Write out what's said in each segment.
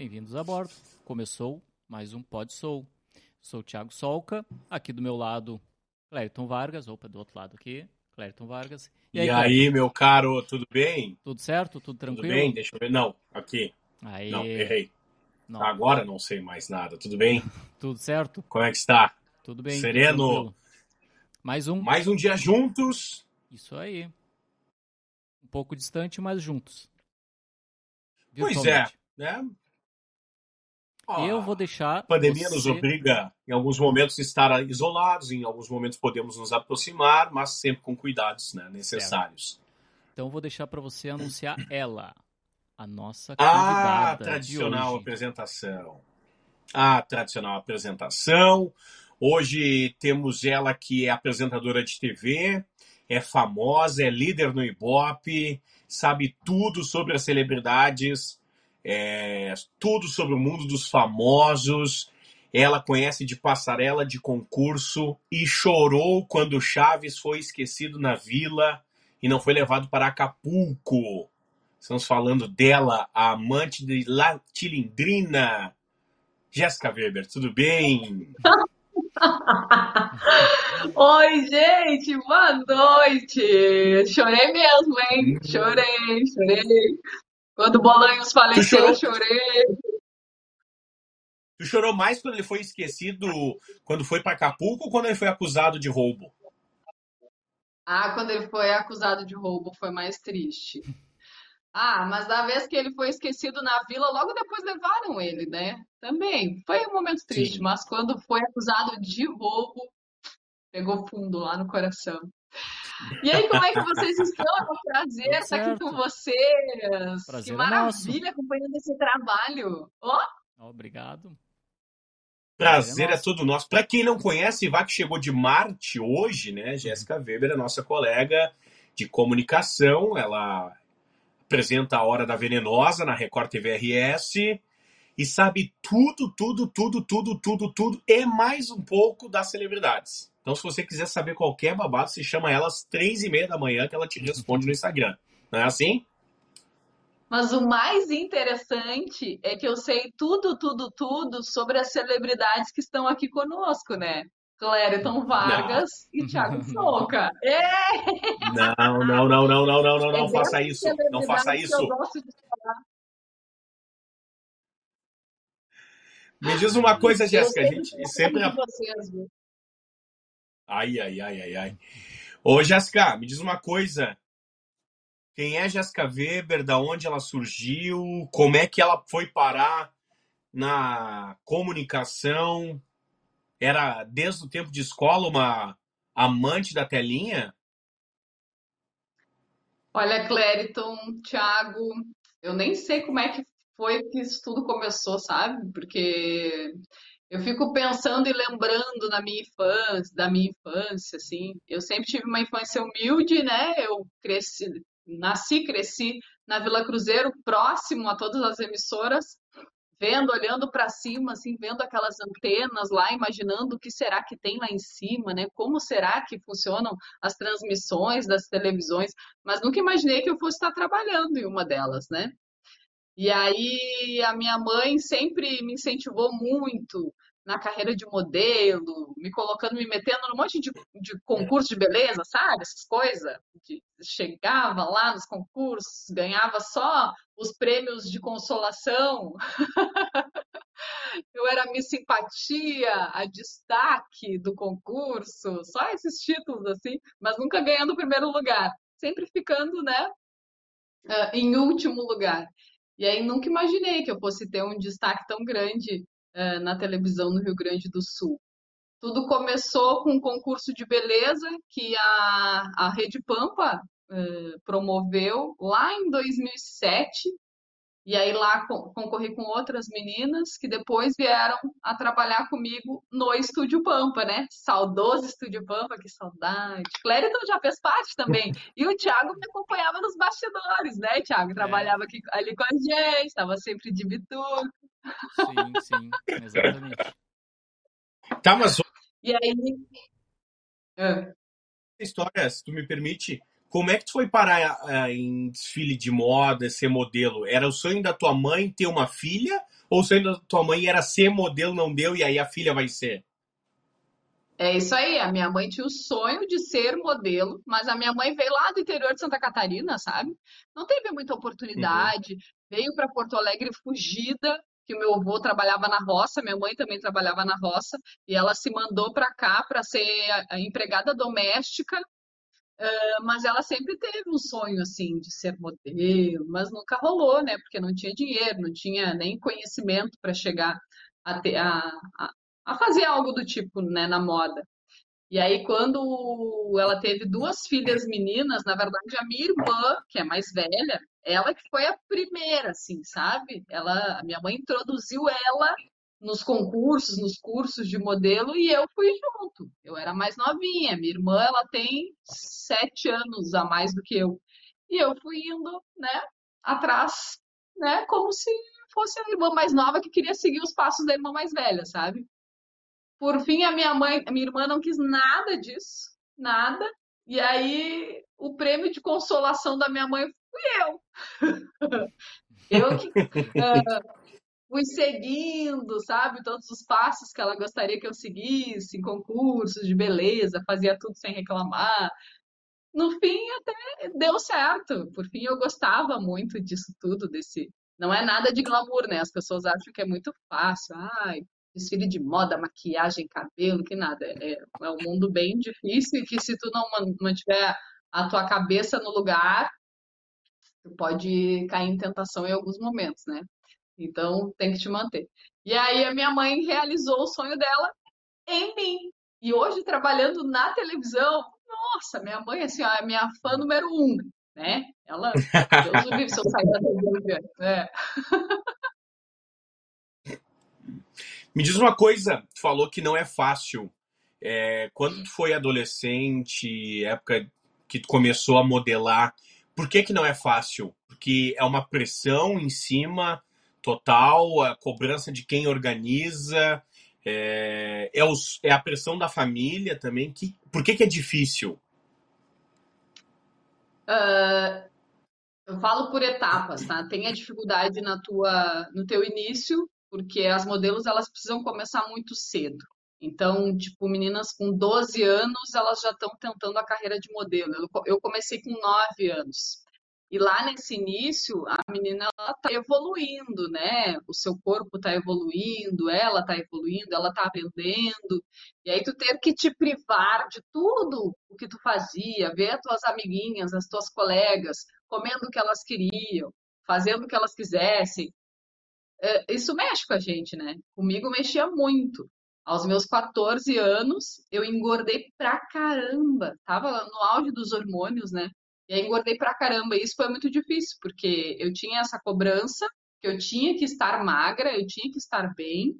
Bem-vindos a bordo. Começou mais um Pod Soul. Sou o Thiago Solca, aqui do meu lado, Clériton Vargas, opa, do outro lado aqui, Clériton Vargas. E aí, e aí meu caro, tudo bem? Tudo certo? Tudo tranquilo? Tudo bem? Deixa eu ver. Não, aqui. Aí. Não, errei. Não. Agora não sei mais nada. Tudo bem? tudo certo? Como é que está? Tudo bem. Sereno. mais um. Mais um dia juntos. Isso aí. Um pouco distante, mas juntos. Pois é, né? Eu vou deixar. A pandemia você... nos obriga, em alguns momentos, a estar isolados, em alguns momentos podemos nos aproximar, mas sempre com cuidados né, necessários. Então vou deixar para você anunciar ela, a nossa ah, convidada. Ah, tradicional apresentação. A tradicional apresentação. Hoje temos ela que é apresentadora de TV, é famosa, é líder no Ibope, sabe tudo sobre as celebridades é, tudo sobre o mundo dos famosos. Ela conhece de passarela de concurso e chorou quando Chaves foi esquecido na vila e não foi levado para Acapulco. Estamos falando dela, a amante de La Tilindrina. Jéssica Weber, tudo bem? Oi, gente, boa noite. Chorei mesmo, hein? Chorei, chorei. Quando o Bolanhos faleceu, eu chorei. Tu chorou mais quando ele foi esquecido, quando foi para Acapulco ou quando ele foi acusado de roubo? Ah, quando ele foi acusado de roubo foi mais triste. Ah, mas da vez que ele foi esquecido na vila, logo depois levaram ele, né? Também foi um momento triste, Sim. mas quando foi acusado de roubo, pegou fundo lá no coração. E aí, como é que vocês estão? É um prazer estar aqui com vocês. Prazer que é maravilha é acompanhando esse trabalho. Oh? Obrigado. Prazer é, é todo nosso. Para quem não conhece, Vá que chegou de Marte hoje, né? Jéssica Weber é nossa colega de comunicação. Ela apresenta a Hora da Venenosa na Record TV RS e sabe tudo, tudo, tudo, tudo, tudo, tudo e mais um pouco das celebridades. Então, se você quiser saber qualquer babado, se chama ela às três e meia da manhã que ela te responde no Instagram. Não é assim? Mas o mais interessante é que eu sei tudo, tudo, tudo sobre as celebridades que estão aqui conosco, né? Clériton Vargas não. e Thiago Soca. É! Não, não, não, não, não, não, não, não é faça isso. Não faça isso. Me diz uma coisa, Jéssica, a gente sempre. Vocês, Ai, ai, ai, ai, ai. Ô, Jéssica, me diz uma coisa. Quem é Jéssica Weber? Da onde ela surgiu? Como é que ela foi parar na comunicação? Era desde o tempo de escola uma amante da telinha? Olha, Clériton, Thiago, eu nem sei como é que foi que isso tudo começou, sabe? Porque eu fico pensando e lembrando na minha infância, da minha infância, assim. Eu sempre tive uma infância humilde, né? Eu cresci, nasci, cresci na Vila Cruzeiro, próximo a todas as emissoras, vendo, olhando para cima, assim, vendo aquelas antenas lá, imaginando o que será que tem lá em cima, né? Como será que funcionam as transmissões das televisões, mas nunca imaginei que eu fosse estar trabalhando em uma delas, né? E aí a minha mãe sempre me incentivou muito na carreira de modelo, me colocando, me metendo num monte de, de concurso de beleza, sabe? Essas coisas. De, chegava lá nos concursos, ganhava só os prêmios de consolação. Eu era a Miss Simpatia, a destaque do concurso, só esses títulos assim, mas nunca ganhando o primeiro lugar, sempre ficando, né, ah, em último lugar. E aí nunca imaginei que eu fosse ter um destaque tão grande uh, na televisão no Rio Grande do Sul. Tudo começou com um concurso de beleza que a, a Rede Pampa uh, promoveu lá em 2007 e aí lá concorri com outras meninas que depois vieram a trabalhar comigo no Estúdio Pampa, né? Saudoso Estúdio Pampa, que saudade. Clériton já fez parte também. E o Thiago me acompanhava nos bastidores, né, Thiago? É. Trabalhava aqui, ali com a gente, estava sempre de bituca. Sim, sim, exatamente. Tá, mas. E aí. É. História, se tu me permite, como é que tu foi parar uh, em desfile de moda, ser modelo? Era o sonho da tua mãe ter uma filha? Ou o sonho da tua mãe era ser modelo, não deu, e aí a filha vai ser? É isso aí, a minha mãe tinha o sonho de ser modelo, mas a minha mãe veio lá do interior de Santa Catarina, sabe? Não teve muita oportunidade, uhum. veio para Porto Alegre fugida, que o meu avô trabalhava na roça, minha mãe também trabalhava na roça, e ela se mandou para cá para ser a empregada doméstica, uh, mas ela sempre teve um sonho assim de ser modelo, mas nunca rolou, né? Porque não tinha dinheiro, não tinha nem conhecimento para chegar a, ter, a, a, a fazer algo do tipo, né, na moda. E aí, quando ela teve duas filhas meninas, na verdade, a minha irmã, que é mais velha, ela que foi a primeira, assim, sabe? Ela, a minha mãe introduziu ela nos concursos, nos cursos de modelo, e eu fui junto. Eu era mais novinha. Minha irmã, ela tem sete anos a mais do que eu. E eu fui indo, né, atrás, né, como se fosse a irmã mais nova que queria seguir os passos da irmã mais velha, sabe? Por fim, a minha mãe, a minha irmã não quis nada disso, nada. E aí, o prêmio de consolação da minha mãe fui eu. eu que uh, fui seguindo, sabe, todos os passos que ela gostaria que eu seguisse, em concursos de beleza, fazia tudo sem reclamar. No fim, até deu certo. Por fim, eu gostava muito disso tudo, desse. Não é nada de glamour, né? As pessoas acham que é muito fácil. Ai, desfile de moda, maquiagem, cabelo, que nada. É, é um mundo bem difícil e que se tu não mantiver a tua cabeça no lugar, tu pode cair em tentação em alguns momentos, né? Então tem que te manter. E aí a minha mãe realizou o sonho dela em mim. E hoje trabalhando na televisão, nossa, minha mãe assim, ó, é minha fã número um, né? Ela, Deus o livre se eu sair da televisão. É. Me diz uma coisa, tu falou que não é fácil. É, quando tu foi adolescente, época que tu começou a modelar, por que que não é fácil? Porque é uma pressão em cima total, a cobrança de quem organiza, é, é, os, é a pressão da família também. Que, por que que é difícil? Uh, eu falo por etapas, tá? Tem a dificuldade na tua, no teu início, porque as modelos elas precisam começar muito cedo. Então, tipo, meninas com 12 anos, elas já estão tentando a carreira de modelo. Eu, comecei com 9 anos. E lá nesse início, a menina está evoluindo, né? O seu corpo está evoluindo, ela está evoluindo, ela está aprendendo. E aí tu ter que te privar de tudo o que tu fazia, ver as tuas amiguinhas, as tuas colegas, comendo o que elas queriam, fazendo o que elas quisessem, é, isso mexe com a gente, né? Comigo mexia muito. Aos meus 14 anos, eu engordei pra caramba. Tava no auge dos hormônios, né? E aí engordei pra caramba. E isso foi muito difícil, porque eu tinha essa cobrança, que eu tinha que estar magra, eu tinha que estar bem.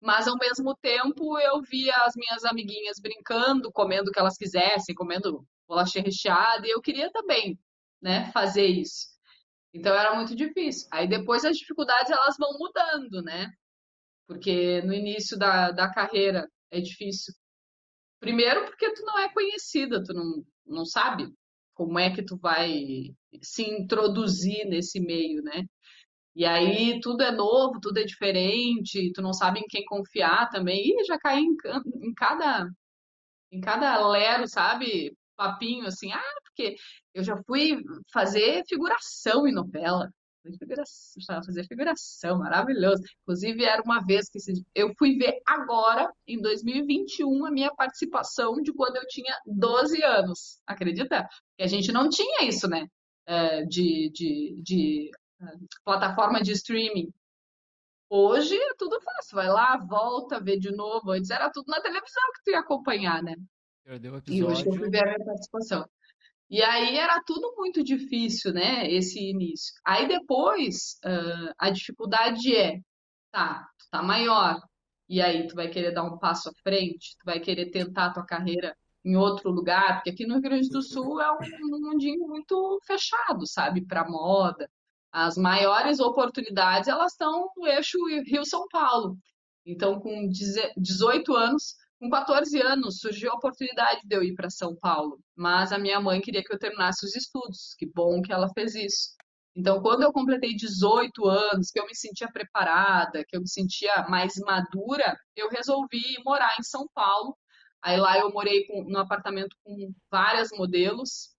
Mas ao mesmo tempo eu via as minhas amiguinhas brincando, comendo o que elas quisessem, comendo bolacha recheada, e eu queria também, né, fazer isso. Então era muito difícil. Aí depois as dificuldades elas vão mudando, né? Porque no início da, da carreira é difícil. Primeiro porque tu não é conhecida, tu não, não sabe como é que tu vai se introduzir nesse meio, né? E aí tudo é novo, tudo é diferente, tu não sabe em quem confiar também. E já caí em, em cada em cada lero, sabe? Papinho assim, ah, porque eu já fui fazer figuração em novela. Figuração, fazer figuração, maravilhoso. Inclusive, era uma vez que eu fui ver agora, em 2021, a minha participação de quando eu tinha 12 anos. Acredita? E a gente não tinha isso, né? É, de, de, de é, plataforma de streaming. Hoje é tudo fácil. Vai lá, volta, vê de novo. Antes era tudo na televisão que tu ia acompanhar, né? Perdeu o episódio. E hoje eu fui ver a minha participação. E aí era tudo muito difícil, né? Esse início. Aí depois uh, a dificuldade é, tá, tu tá maior, e aí tu vai querer dar um passo à frente, tu vai querer tentar tua carreira em outro lugar, porque aqui no Rio Grande do Sul é um, um mundinho muito fechado, sabe, para moda. As maiores oportunidades elas estão no eixo Rio-São Paulo. Então, com 18 anos, com 14 anos, surgiu a oportunidade de eu ir para São Paulo, mas a minha mãe queria que eu terminasse os estudos. Que bom que ela fez isso. Então, quando eu completei 18 anos, que eu me sentia preparada, que eu me sentia mais madura, eu resolvi morar em São Paulo. Aí lá eu morei com, num apartamento com várias modelos,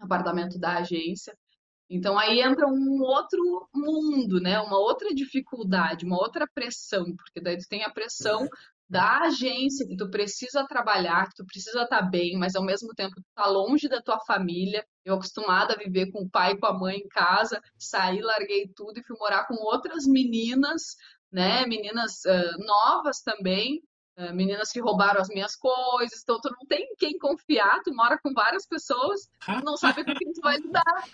apartamento da agência. Então aí entra um outro mundo, né? Uma outra dificuldade, uma outra pressão, porque daí tu tem a pressão da agência que tu precisa trabalhar, que tu precisa estar tá bem, mas ao mesmo tempo tu tá longe da tua família. Eu acostumada a viver com o pai e com a mãe em casa, saí, larguei tudo e fui morar com outras meninas, né? Meninas uh, novas também, uh, meninas que roubaram as minhas coisas. Então tu não tem quem confiar, tu mora com várias pessoas, tu não sabe com quem tu vai lidar.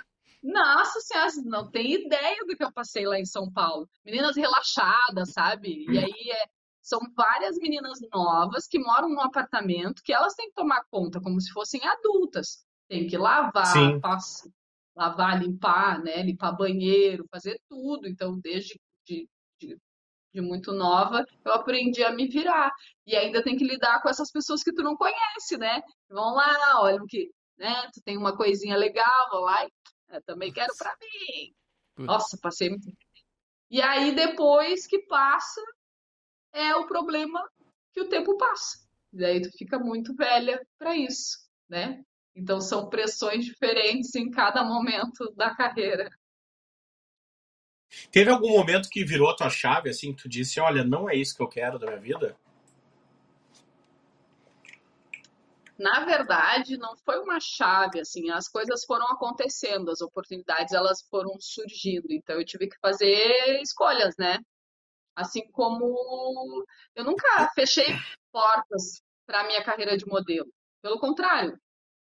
Nossa senhora, não tem ideia do que eu passei lá em São Paulo. Meninas relaxadas, sabe? E aí é, são várias meninas novas que moram num apartamento que elas têm que tomar conta como se fossem adultas. Tem que lavar, passar, lavar, limpar, né? Limpar banheiro, fazer tudo. Então, desde de, de, de, muito nova, eu aprendi a me virar. E ainda tem que lidar com essas pessoas que tu não conhece, né? Vão lá, olham que, né? Tu tem uma coisinha legal, vão lá e eu também quero para mim. Nossa, passei muito. E aí, depois que passa, é o problema que o tempo passa. E aí tu fica muito velha para isso, né? Então são pressões diferentes em cada momento da carreira. Teve algum momento que virou a tua chave, assim, que tu disse, olha, não é isso que eu quero da minha vida? Na verdade, não foi uma chave, assim, as coisas foram acontecendo, as oportunidades elas foram surgindo, então eu tive que fazer escolhas, né? Assim como eu nunca fechei portas para a minha carreira de modelo. Pelo contrário,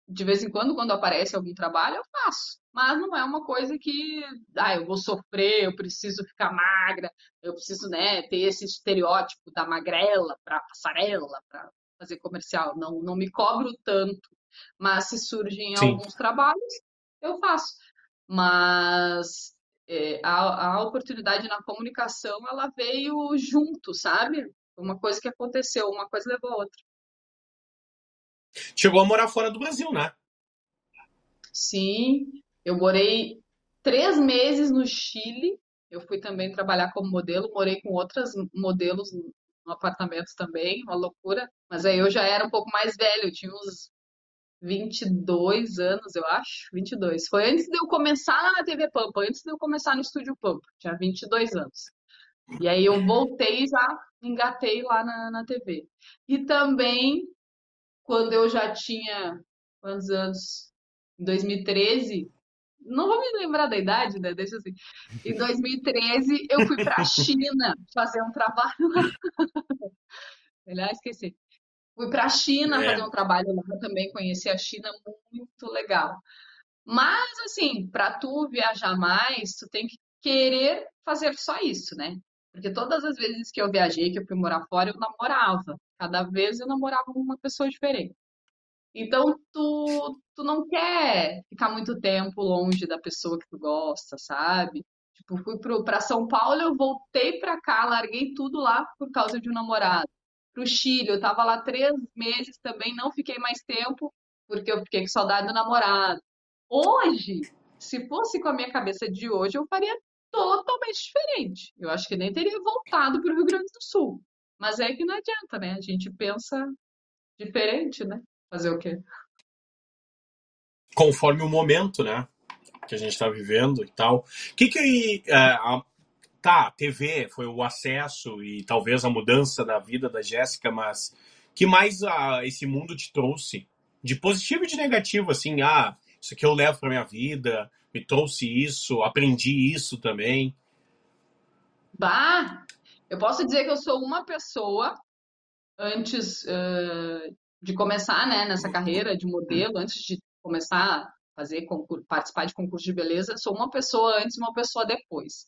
de vez em quando, quando aparece algum trabalho, eu faço. Mas não é uma coisa que, ah, eu vou sofrer, eu preciso ficar magra, eu preciso, né, ter esse estereótipo da magrela para passarela, para fazer comercial. Não, não me cobro tanto. Mas se surgem Sim. alguns trabalhos, eu faço. Mas é, a, a oportunidade na comunicação ela veio junto, sabe? Uma coisa que aconteceu, uma coisa levou a outra. Chegou a morar fora do Brasil, né? Sim, eu morei três meses no Chile. Eu fui também trabalhar como modelo, morei com outras modelos no apartamento também, uma loucura. Mas aí eu já era um pouco mais velho, tinha uns 22 anos, eu acho. 22. Foi antes de eu começar na TV Pampa, antes de eu começar no Estúdio Pampa. Tinha 22 anos. E aí eu voltei e já engatei lá na, na TV. E também, quando eu já tinha quantos anos? Em 2013, não vou me lembrar da idade, né? Deixa assim. Em 2013, eu fui para a China fazer um trabalho lá. Aliás, esqueci. Fui para a China é. fazer um trabalho lá também, conheci a China muito legal. Mas, assim, para tu viajar mais, tu tem que querer fazer só isso, né? Porque todas as vezes que eu viajei, que eu fui morar fora, eu namorava. Cada vez eu namorava com uma pessoa diferente. Então, tu, tu não quer ficar muito tempo longe da pessoa que tu gosta, sabe? Tipo, fui para São Paulo, eu voltei para cá, larguei tudo lá por causa de um namorado para o Chile. Eu estava lá três meses também, não fiquei mais tempo, porque eu fiquei com saudade do namorado. Hoje, se fosse com a minha cabeça de hoje, eu faria totalmente diferente. Eu acho que nem teria voltado para o Rio Grande do Sul. Mas é que não adianta, né? A gente pensa diferente, né? Fazer o quê? Conforme o momento, né? Que a gente está vivendo e tal. O que, que é, tá, TV foi o acesso e talvez a mudança da vida da Jéssica, mas que mais ah, esse mundo te trouxe de positivo e de negativo, assim, ah, isso aqui eu levo para minha vida, me trouxe isso, aprendi isso também. Bah, eu posso dizer que eu sou uma pessoa antes uh, de começar, né, nessa carreira de modelo, antes de começar fazer concurso, participar de concurso de beleza, sou uma pessoa antes e uma pessoa depois.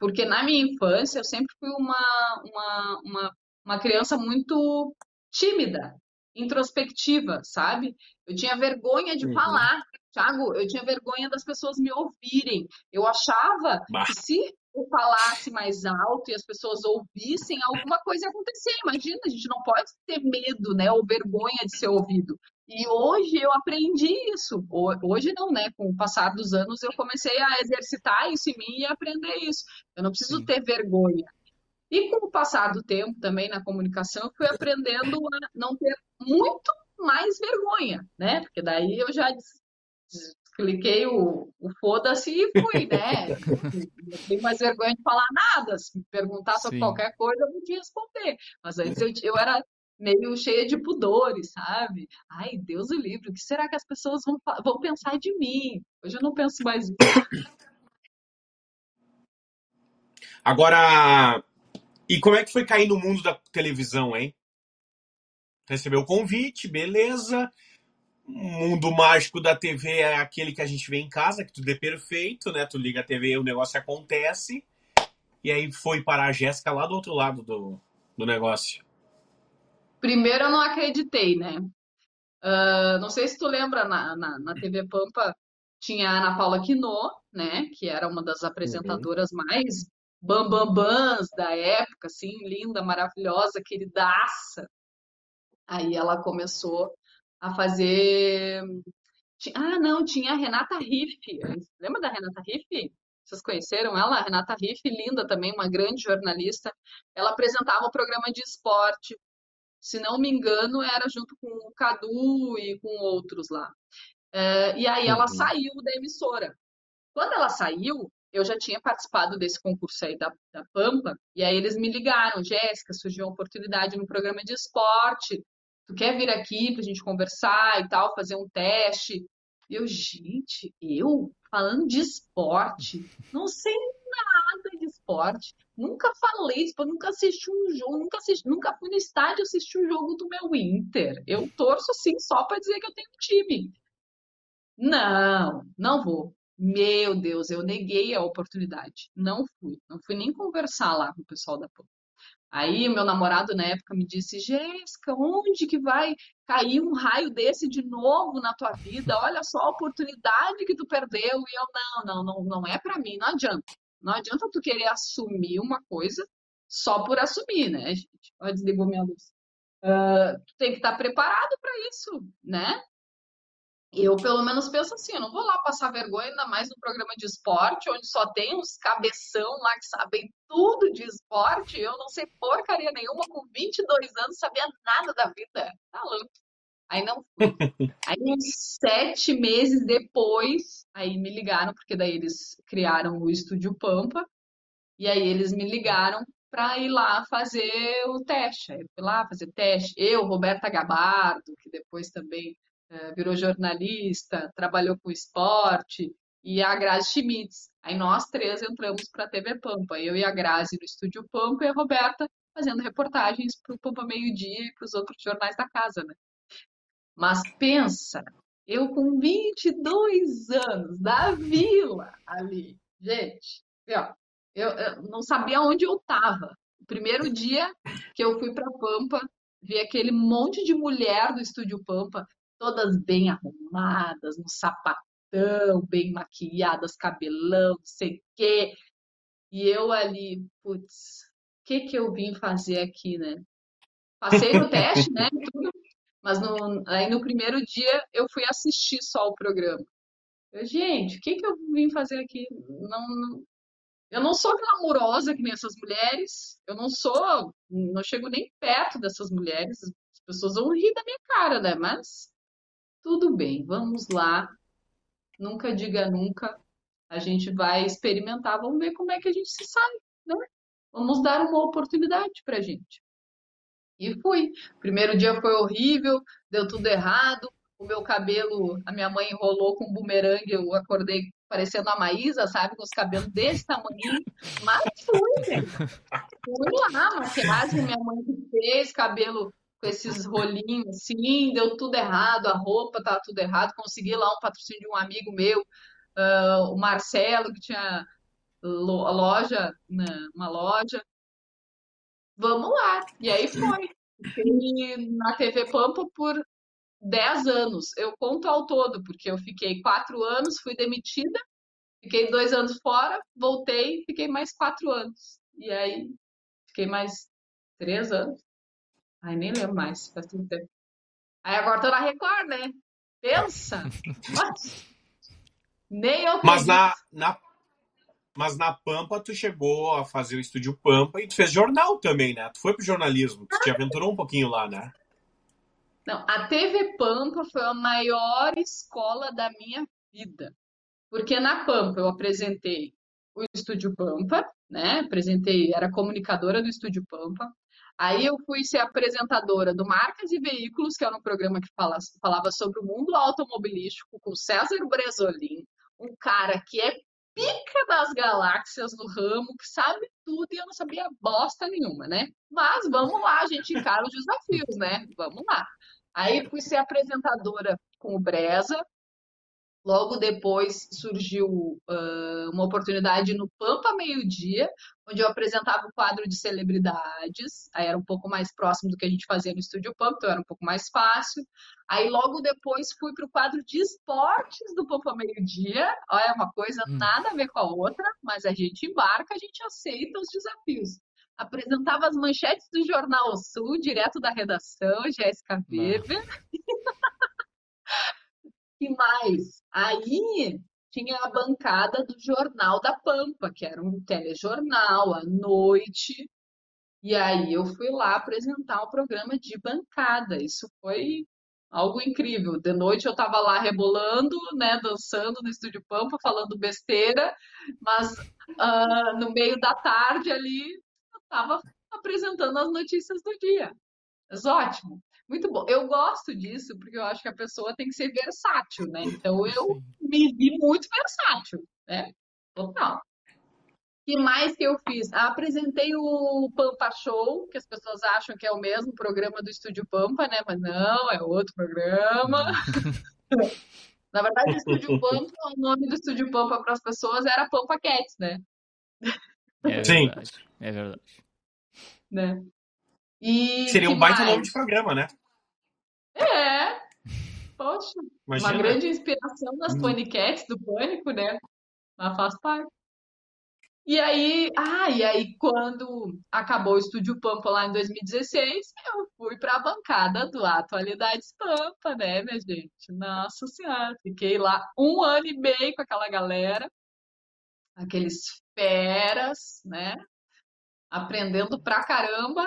Porque na minha infância eu sempre fui uma, uma, uma, uma criança muito tímida, introspectiva, sabe? Eu tinha vergonha de uhum. falar. Thiago, eu tinha vergonha das pessoas me ouvirem. Eu achava bah. que se eu falasse mais alto e as pessoas ouvissem, alguma coisa ia acontecer. Imagina, a gente não pode ter medo, né, ou vergonha de ser ouvido. E hoje eu aprendi isso. Hoje não, né? Com o passar dos anos eu comecei a exercitar isso em mim e aprender isso. Eu não preciso Sim. ter vergonha. E com o passar do tempo também na comunicação, eu fui aprendendo a não ter muito mais vergonha, né? Porque daí eu já cliquei o, o foda-se e fui, né? Não tenho mais vergonha de falar nada. Se me perguntar sobre Sim. qualquer coisa, eu vou te responder. Mas antes eu, eu era meio cheia de pudores, sabe? Ai, Deus o livre, o que será que as pessoas vão, vão pensar de mim? Hoje eu não penso mais Agora, e como é que foi cair no mundo da televisão, hein? Recebeu o convite, beleza. O mundo mágico da TV é aquele que a gente vê em casa, que tudo é perfeito, né? Tu liga a TV e o negócio acontece. E aí foi para a Jéssica lá do outro lado do, do negócio. Primeiro eu não acreditei, né? Uh, não sei se tu lembra, na, na, na, TV Pampa tinha a Ana Paula Quinô, né? Que era uma das apresentadoras uhum. mais bambambãs da época, assim, linda, maravilhosa, queridaça. Aí ela começou a fazer. Ah, não, tinha a Renata Riff. Lembra da Renata Riff? Vocês conheceram ela? A Renata Riff, linda também, uma grande jornalista. Ela apresentava o um programa de esporte se não me engano, era junto com o Cadu e com outros lá. É, e aí ela uhum. saiu da emissora. Quando ela saiu, eu já tinha participado desse concurso aí da, da Pampa, e aí eles me ligaram, Jéssica, surgiu uma oportunidade no programa de esporte, tu quer vir aqui pra gente conversar e tal, fazer um teste? Eu, gente, eu falando de esporte, não sei nada de esporte. Nunca falei, tipo, nunca assisti um jogo, nunca, assisti, nunca fui no estádio assistir um jogo do meu Inter. Eu torço sim só para dizer que eu tenho um time. Não, não vou. Meu Deus, eu neguei a oportunidade. Não fui. Não fui nem conversar lá com o pessoal da PAN. Aí meu namorado na época me disse, Jéssica, onde que vai cair um raio desse de novo na tua vida? Olha só a oportunidade que tu perdeu. E eu, não, não, não, não é para mim, não adianta. Não adianta tu querer assumir uma coisa só por assumir, né, gente? Desligou minha luz. Uh, tu tem que estar preparado para isso, né? Eu, pelo menos, penso assim, eu não vou lá passar vergonha, ainda mais no programa de esporte, onde só tem uns cabeção lá que sabem tudo de esporte. Eu não sei porcaria nenhuma, com 22 anos, sabia nada da vida. Tá louco. Aí não fui. Aí uns sete meses depois, aí me ligaram, porque daí eles criaram o Estúdio Pampa, e aí eles me ligaram para ir lá fazer o teste. Aí eu fui lá fazer teste. Eu, Roberta Gabardo, que depois também virou jornalista, trabalhou com esporte, e a Grazi Schmitz. Aí nós três entramos para a TV Pampa, eu e a Grazi no Estúdio Pampa e a Roberta fazendo reportagens para o Pampa Meio Dia e para os outros jornais da casa, né? Mas pensa, eu com 22 anos, da vila ali, gente, ó, eu, eu não sabia onde eu estava. O primeiro dia que eu fui para Pampa, vi aquele monte de mulher do Estúdio Pampa, todas bem arrumadas, no sapatão, bem maquiadas, cabelão, não sei o quê. E eu ali, putz, o que que eu vim fazer aqui, né? Passei no teste, né? Tudo, mas no, aí no primeiro dia eu fui assistir só o programa. Eu, gente, o que que eu vim fazer aqui? Não, não, eu não sou glamurosa que nem essas mulheres. Eu não sou, não chego nem perto dessas mulheres. As pessoas vão rir da minha cara, né? Mas tudo bem, vamos lá. Nunca diga nunca. A gente vai experimentar, vamos ver como é que a gente se sai, né? Vamos dar uma oportunidade pra gente. E fui. Primeiro dia foi horrível, deu tudo errado. O meu cabelo, a minha mãe enrolou com um bumerangue, eu acordei parecendo a Maísa, sabe? Com os cabelos desse tamanho. Mas fui, gente. Fui lá, maquiagem minha mãe fez, cabelo com esses rolinhos assim, deu tudo errado, a roupa tava tudo errado. Consegui lá um patrocínio de um amigo meu, uh, o Marcelo, que tinha loja, né, uma loja. Vamos lá. E aí foi. Fiquei na TV Pampa por 10 anos. Eu conto ao todo, porque eu fiquei quatro anos, fui demitida, fiquei dois anos fora, voltei, fiquei mais quatro anos. E aí fiquei mais três anos Ai, nem lembro mais, faz tanto tempo. Aí agora tô na Record, né? Pensa! Nem eu Mas na, na, mas na Pampa tu chegou a fazer o estúdio Pampa e tu fez jornal também, né? Tu foi pro jornalismo, tu te aventurou um pouquinho lá, né? Não, a TV Pampa foi a maior escola da minha vida. Porque na Pampa eu apresentei o Estúdio Pampa, né? Apresentei, era comunicadora do Estúdio Pampa. Aí eu fui ser apresentadora do Marcas e Veículos, que era um programa que fala, falava sobre o mundo automobilístico, com César Bresolim, um cara que é pica das galáxias no ramo, que sabe tudo e eu não sabia bosta nenhuma, né? Mas vamos lá, a gente encara os desafios, né? Vamos lá. Aí fui ser apresentadora com o Breza, Logo depois surgiu uh, uma oportunidade no Pampa Meio Dia, onde eu apresentava o quadro de celebridades. Aí era um pouco mais próximo do que a gente fazia no Estúdio Pampa, então era um pouco mais fácil. Aí logo depois fui para o quadro de esportes do Pampa Meio Dia. Olha, uma coisa hum. nada a ver com a outra, mas a gente embarca, a gente aceita os desafios. Apresentava as manchetes do Jornal Sul, direto da redação, Jéssica Weber. Que mais? Aí tinha a bancada do Jornal da Pampa, que era um telejornal à noite. E aí eu fui lá apresentar o programa de bancada. Isso foi algo incrível. De noite eu estava lá rebolando, né, dançando no Estúdio Pampa, falando besteira, mas uh, no meio da tarde ali eu estava apresentando as notícias do dia. Mas ótimo. Muito bom. Eu gosto disso porque eu acho que a pessoa tem que ser versátil, né? Então eu me vi muito versátil, né? Total. O que mais que eu fiz? apresentei o Pampa Show, que as pessoas acham que é o mesmo programa do Estúdio Pampa, né? Mas não, é outro programa. Na verdade, o Estúdio Pampa, o nome do Estúdio Pampa para as pessoas era Pampa Cats, né? É verdade. Sim. É verdade. Né? E Seria um baita mais? nome de programa, né? É. Poxa, Imagina. uma grande inspiração nas hum. paniquetes do Pânico, né? Mas faz parte. E aí, ah, e aí quando acabou o Estúdio Pampa lá em 2016, eu fui para a bancada do Atualidades Pampa, né, minha gente? Nossa Senhora, fiquei lá um ano e meio com aquela galera, aqueles feras, né? Aprendendo pra caramba.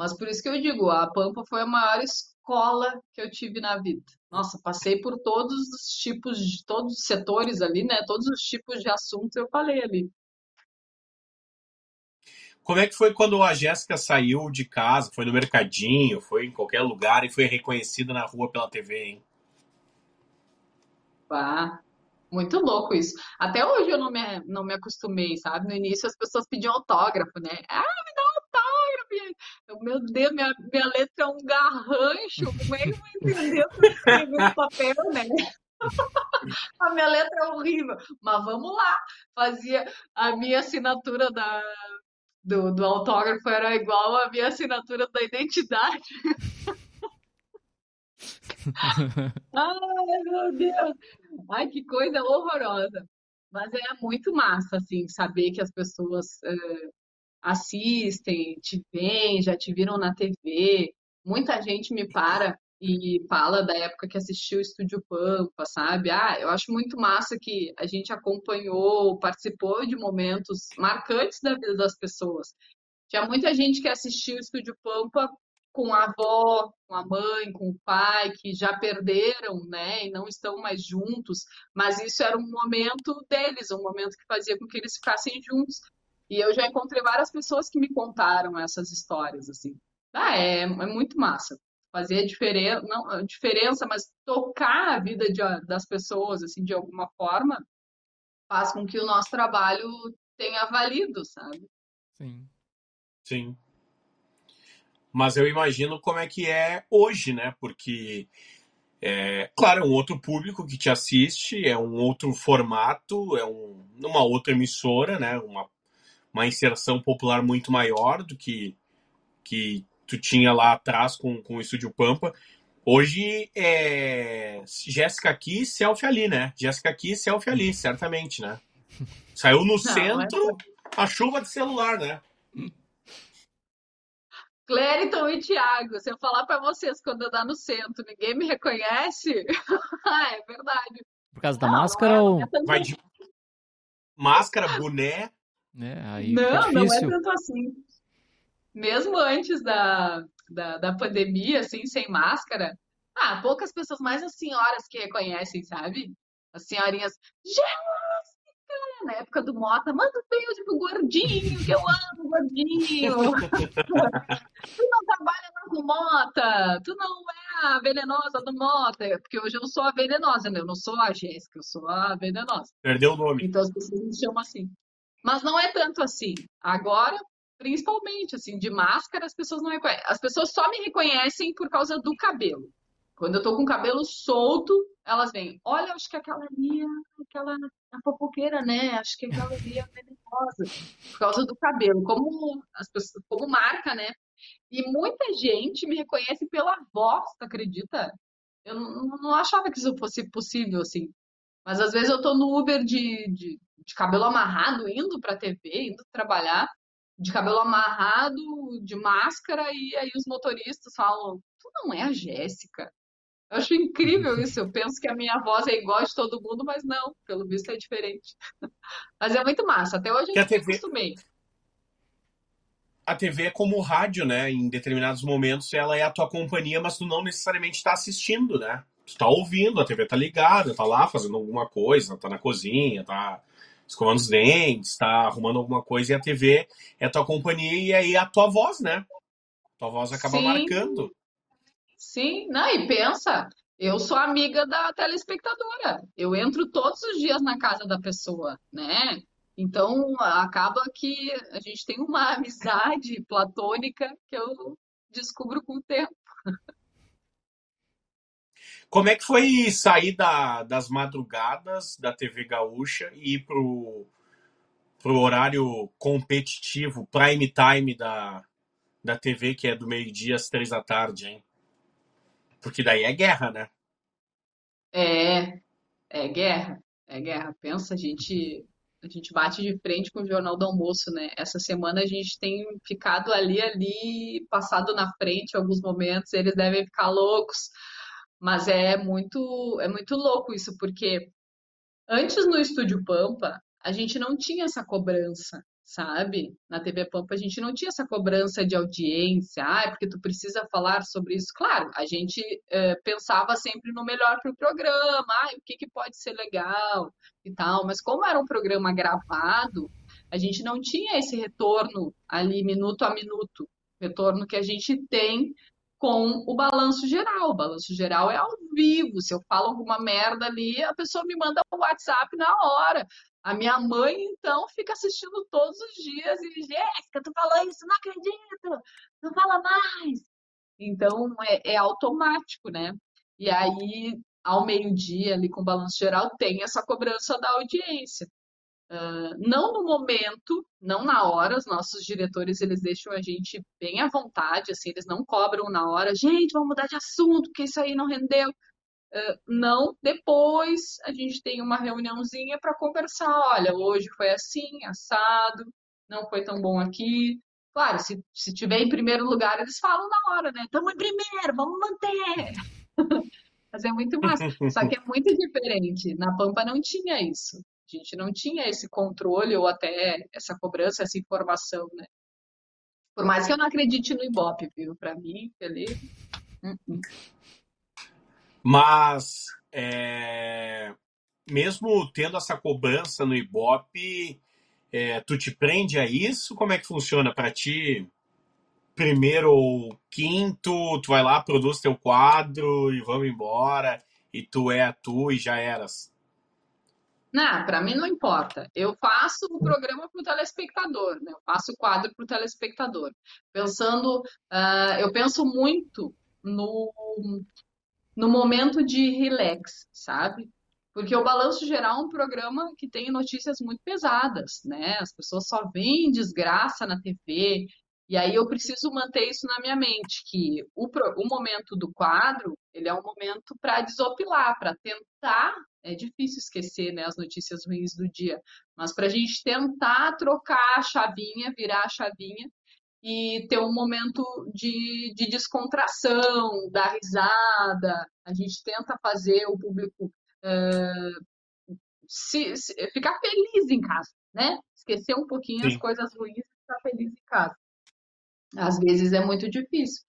Mas por isso que eu digo, a Pampa foi a maior escola que eu tive na vida. Nossa, passei por todos os tipos de todos os setores ali, né? Todos os tipos de assuntos eu falei ali. Como é que foi quando a Jéssica saiu de casa, foi no mercadinho, foi em qualquer lugar e foi reconhecida na rua pela TV, hein? Ah, muito louco isso. Até hoje eu não me, não me acostumei, sabe? No início as pessoas pediam autógrafo, né? Ah, me dá autógrafo. Meu Deus, minha, minha letra é um garrancho. Como é que eu vou entender se escrever no papel, né? a minha letra é horrível. Mas vamos lá. Fazia a minha assinatura da, do, do autógrafo era igual à minha assinatura da identidade. Ai, meu Deus. Ai, que coisa horrorosa. Mas é muito massa, assim, saber que as pessoas uh, assistem, te veem, já te viram na TV. Muita gente me para e fala da época que assistiu o Estúdio Pampa, sabe? Ah, eu acho muito massa que a gente acompanhou, participou de momentos marcantes da vida das pessoas. Tinha muita gente que assistiu o Estúdio Pampa com a avó, com a mãe, com o pai, que já perderam, né, e não estão mais juntos, mas isso era um momento deles, um momento que fazia com que eles ficassem juntos. E eu já encontrei várias pessoas que me contaram essas histórias, assim. Ah, é, é muito massa. Fazer diferença, não, diferença, mas tocar a vida de, das pessoas, assim, de alguma forma, faz com que o nosso trabalho tenha valido, sabe? Sim. Sim. Mas eu imagino como é que é hoje, né? Porque, é, claro, é um outro público que te assiste, é um outro formato, é um, uma outra emissora, né? Uma, uma inserção popular muito maior do que, que tu tinha lá atrás com, com o Estúdio Pampa. Hoje é Jéssica aqui, selfie ali, né? Jéssica aqui, selfie ali, certamente, né? Saiu no Não, centro, é... a chuva de celular, né? Clériton e Thiago, se eu falar para vocês quando eu dar no centro, ninguém me reconhece? ah, é verdade. Por causa da não, máscara é, ou. É Vai de máscara, boné. É, aí não, não é tanto assim. Mesmo antes da, da, da pandemia, assim, sem máscara, ah, poucas pessoas, mais as senhoras que reconhecem, sabe? As senhorinhas, Jéssica! Na época do Mota, manda um beijo pro gordinho, que eu amo gordinho. tu não trabalha mais no Mota, tu não é a venenosa do Mota, porque hoje eu sou a venenosa, né? Eu não sou a Jéssica, eu sou a venenosa. Perdeu o nome. Então as pessoas me chamam assim. Mas não é tanto assim. Agora, principalmente, assim, de máscara, as pessoas não reconhecem. As pessoas só me reconhecem por causa do cabelo. Quando eu tô com o cabelo solto, elas vêm. Olha, acho que aquela ali é aquela a fofoqueira, né? Acho que aquela ali é venenosa. Por causa do cabelo. Como, as pessoas, como marca, né? E muita gente me reconhece pela voz, acredita? Eu não, não achava que isso fosse possível, assim. Mas às vezes eu tô no Uber de, de, de cabelo amarrado, indo pra TV, indo trabalhar, de cabelo amarrado, de máscara, e aí os motoristas falam: Tu não é a Jéssica? Eu acho incrível isso. Eu penso que a minha voz é igual de todo mundo, mas não, pelo visto é diferente. Mas é muito massa. Até hoje eu não TV... acostumei. A TV é como o rádio, né? Em determinados momentos ela é a tua companhia, mas tu não necessariamente está assistindo, né? Tu tá ouvindo, a TV tá ligada, tá lá fazendo alguma coisa, tá na cozinha, tá escovando os dentes, tá arrumando alguma coisa e a TV é tua companhia e aí é a tua voz, né? Tua voz acaba Sim. marcando. Sim, não, e pensa, eu sou amiga da telespectadora. Eu entro todos os dias na casa da pessoa, né? Então acaba que a gente tem uma amizade platônica que eu descubro com o tempo. Como é que foi sair da, das madrugadas da TV Gaúcha e ir pro, pro horário competitivo, prime time da, da TV, que é do meio-dia às três da tarde, hein? Porque daí é guerra, né? É, é guerra, é guerra. Pensa, a gente, a gente bate de frente com o Jornal do Almoço, né? Essa semana a gente tem ficado ali, ali, passado na frente em alguns momentos, eles devem ficar loucos. Mas é muito, é muito louco isso, porque antes no Estúdio Pampa, a gente não tinha essa cobrança sabe? Na TV Pampa a gente não tinha essa cobrança de audiência, ah, é porque tu precisa falar sobre isso. Claro, a gente é, pensava sempre no melhor para o programa, ah, o que, que pode ser legal e tal, mas como era um programa gravado, a gente não tinha esse retorno ali minuto a minuto, retorno que a gente tem com o balanço geral. O balanço geral é ao vivo. Se eu falo alguma merda ali, a pessoa me manda o um WhatsApp na hora. A minha mãe, então, fica assistindo todos os dias e, Jéssica, tu falou isso, não acredito, não fala mais. Então, é, é automático, né? E aí, ao meio-dia, ali com o balanço geral, tem essa cobrança da audiência. Uh, não no momento, não na hora, os nossos diretores eles deixam a gente bem à vontade, assim, eles não cobram na hora, gente, vamos mudar de assunto, porque isso aí não rendeu. Uh, não, depois a gente tem uma reuniãozinha para conversar. Olha, hoje foi assim, assado, não foi tão bom aqui. Claro, se, se tiver em primeiro lugar, eles falam na hora, né? Estamos em primeiro, vamos manter. Mas é muito massa. Só que é muito diferente. Na Pampa não tinha isso. Gente não tinha esse controle ou até essa cobrança, essa informação, né? Por mais que eu não acredite no Ibope, viu? Para mim, ele. Uh -uh. Mas, é, mesmo tendo essa cobrança no Ibope, é, tu te prende a isso? Como é que funciona para ti? Primeiro ou quinto, tu vai lá, produz teu quadro e vamos embora, e tu é tu e já eras. Não, para mim não importa. Eu faço o programa para o telespectador, né? Eu faço o quadro para o telespectador. Pensando, uh, eu penso muito no, no momento de relax, sabe? Porque o Balanço Geral é um programa que tem notícias muito pesadas, né? As pessoas só veem desgraça na TV, e aí eu preciso manter isso na minha mente, que o, o momento do quadro, ele é um momento para desopilar, para tentar, é difícil esquecer né, as notícias ruins do dia, mas para a gente tentar trocar a chavinha, virar a chavinha e ter um momento de, de descontração, dar risada. A gente tenta fazer o público uh, se, se, ficar feliz em casa, né? Esquecer um pouquinho Sim. as coisas ruins e ficar feliz em casa. Às vezes é muito difícil.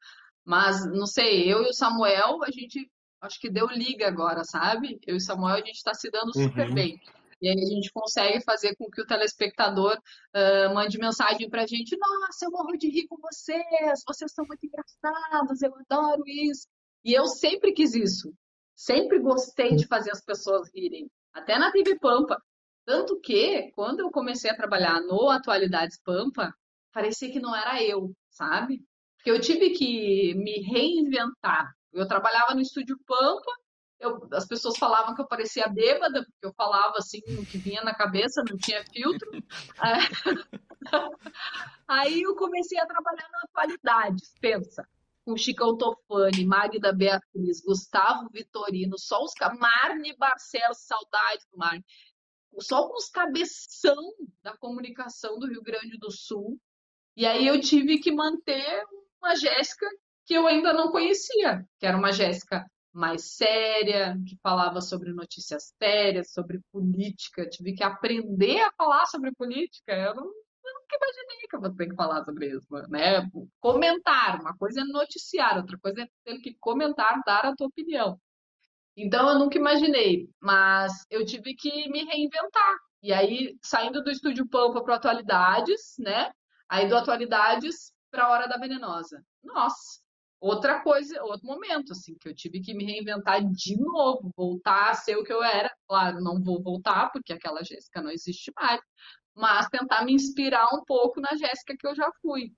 Mas, não sei, eu e o Samuel, a gente acho que deu liga agora, sabe? Eu e o Samuel, a gente está se dando super uhum. bem. E aí a gente consegue fazer com que o telespectador uh, mande mensagem pra gente: Nossa, eu morro de rir com vocês, vocês são muito engraçados, eu adoro isso. E eu sempre quis isso. Sempre gostei de fazer as pessoas rirem. Até na TV Pampa. Tanto que, quando eu comecei a trabalhar no Atualidades Pampa, parecia que não era eu, sabe? Porque eu tive que me reinventar. Eu trabalhava no Estúdio Pampa, eu, as pessoas falavam que eu parecia bêbada, porque eu falava assim o que vinha na cabeça, não tinha filtro. Aí eu comecei a trabalhar na atualidades, pensa. Com Chicão Tofani, Magda Beatriz, Gustavo Vitorino, só os Marne Barcelos, saudade do Marne. Só com os cabeção da comunicação do Rio Grande do Sul. E aí eu tive que manter uma Jéssica que eu ainda não conhecia, que era uma Jéssica mais séria, que falava sobre notícias sérias, sobre política. Tive que aprender a falar sobre política. Eu não, eu nunca imaginei que eu fosse ter que falar sobre isso, né? Comentar, uma coisa é noticiar, outra coisa é ter que comentar, dar a tua opinião. Então eu nunca imaginei, mas eu tive que me reinventar. E aí, saindo do estúdio Pampa para Atualidades, né? Aí do Atualidades para a Hora da Venenosa. Nossa, outra coisa, outro momento, assim, que eu tive que me reinventar de novo, voltar a ser o que eu era. Claro, não vou voltar, porque aquela Jéssica não existe mais, mas tentar me inspirar um pouco na Jéssica que eu já fui.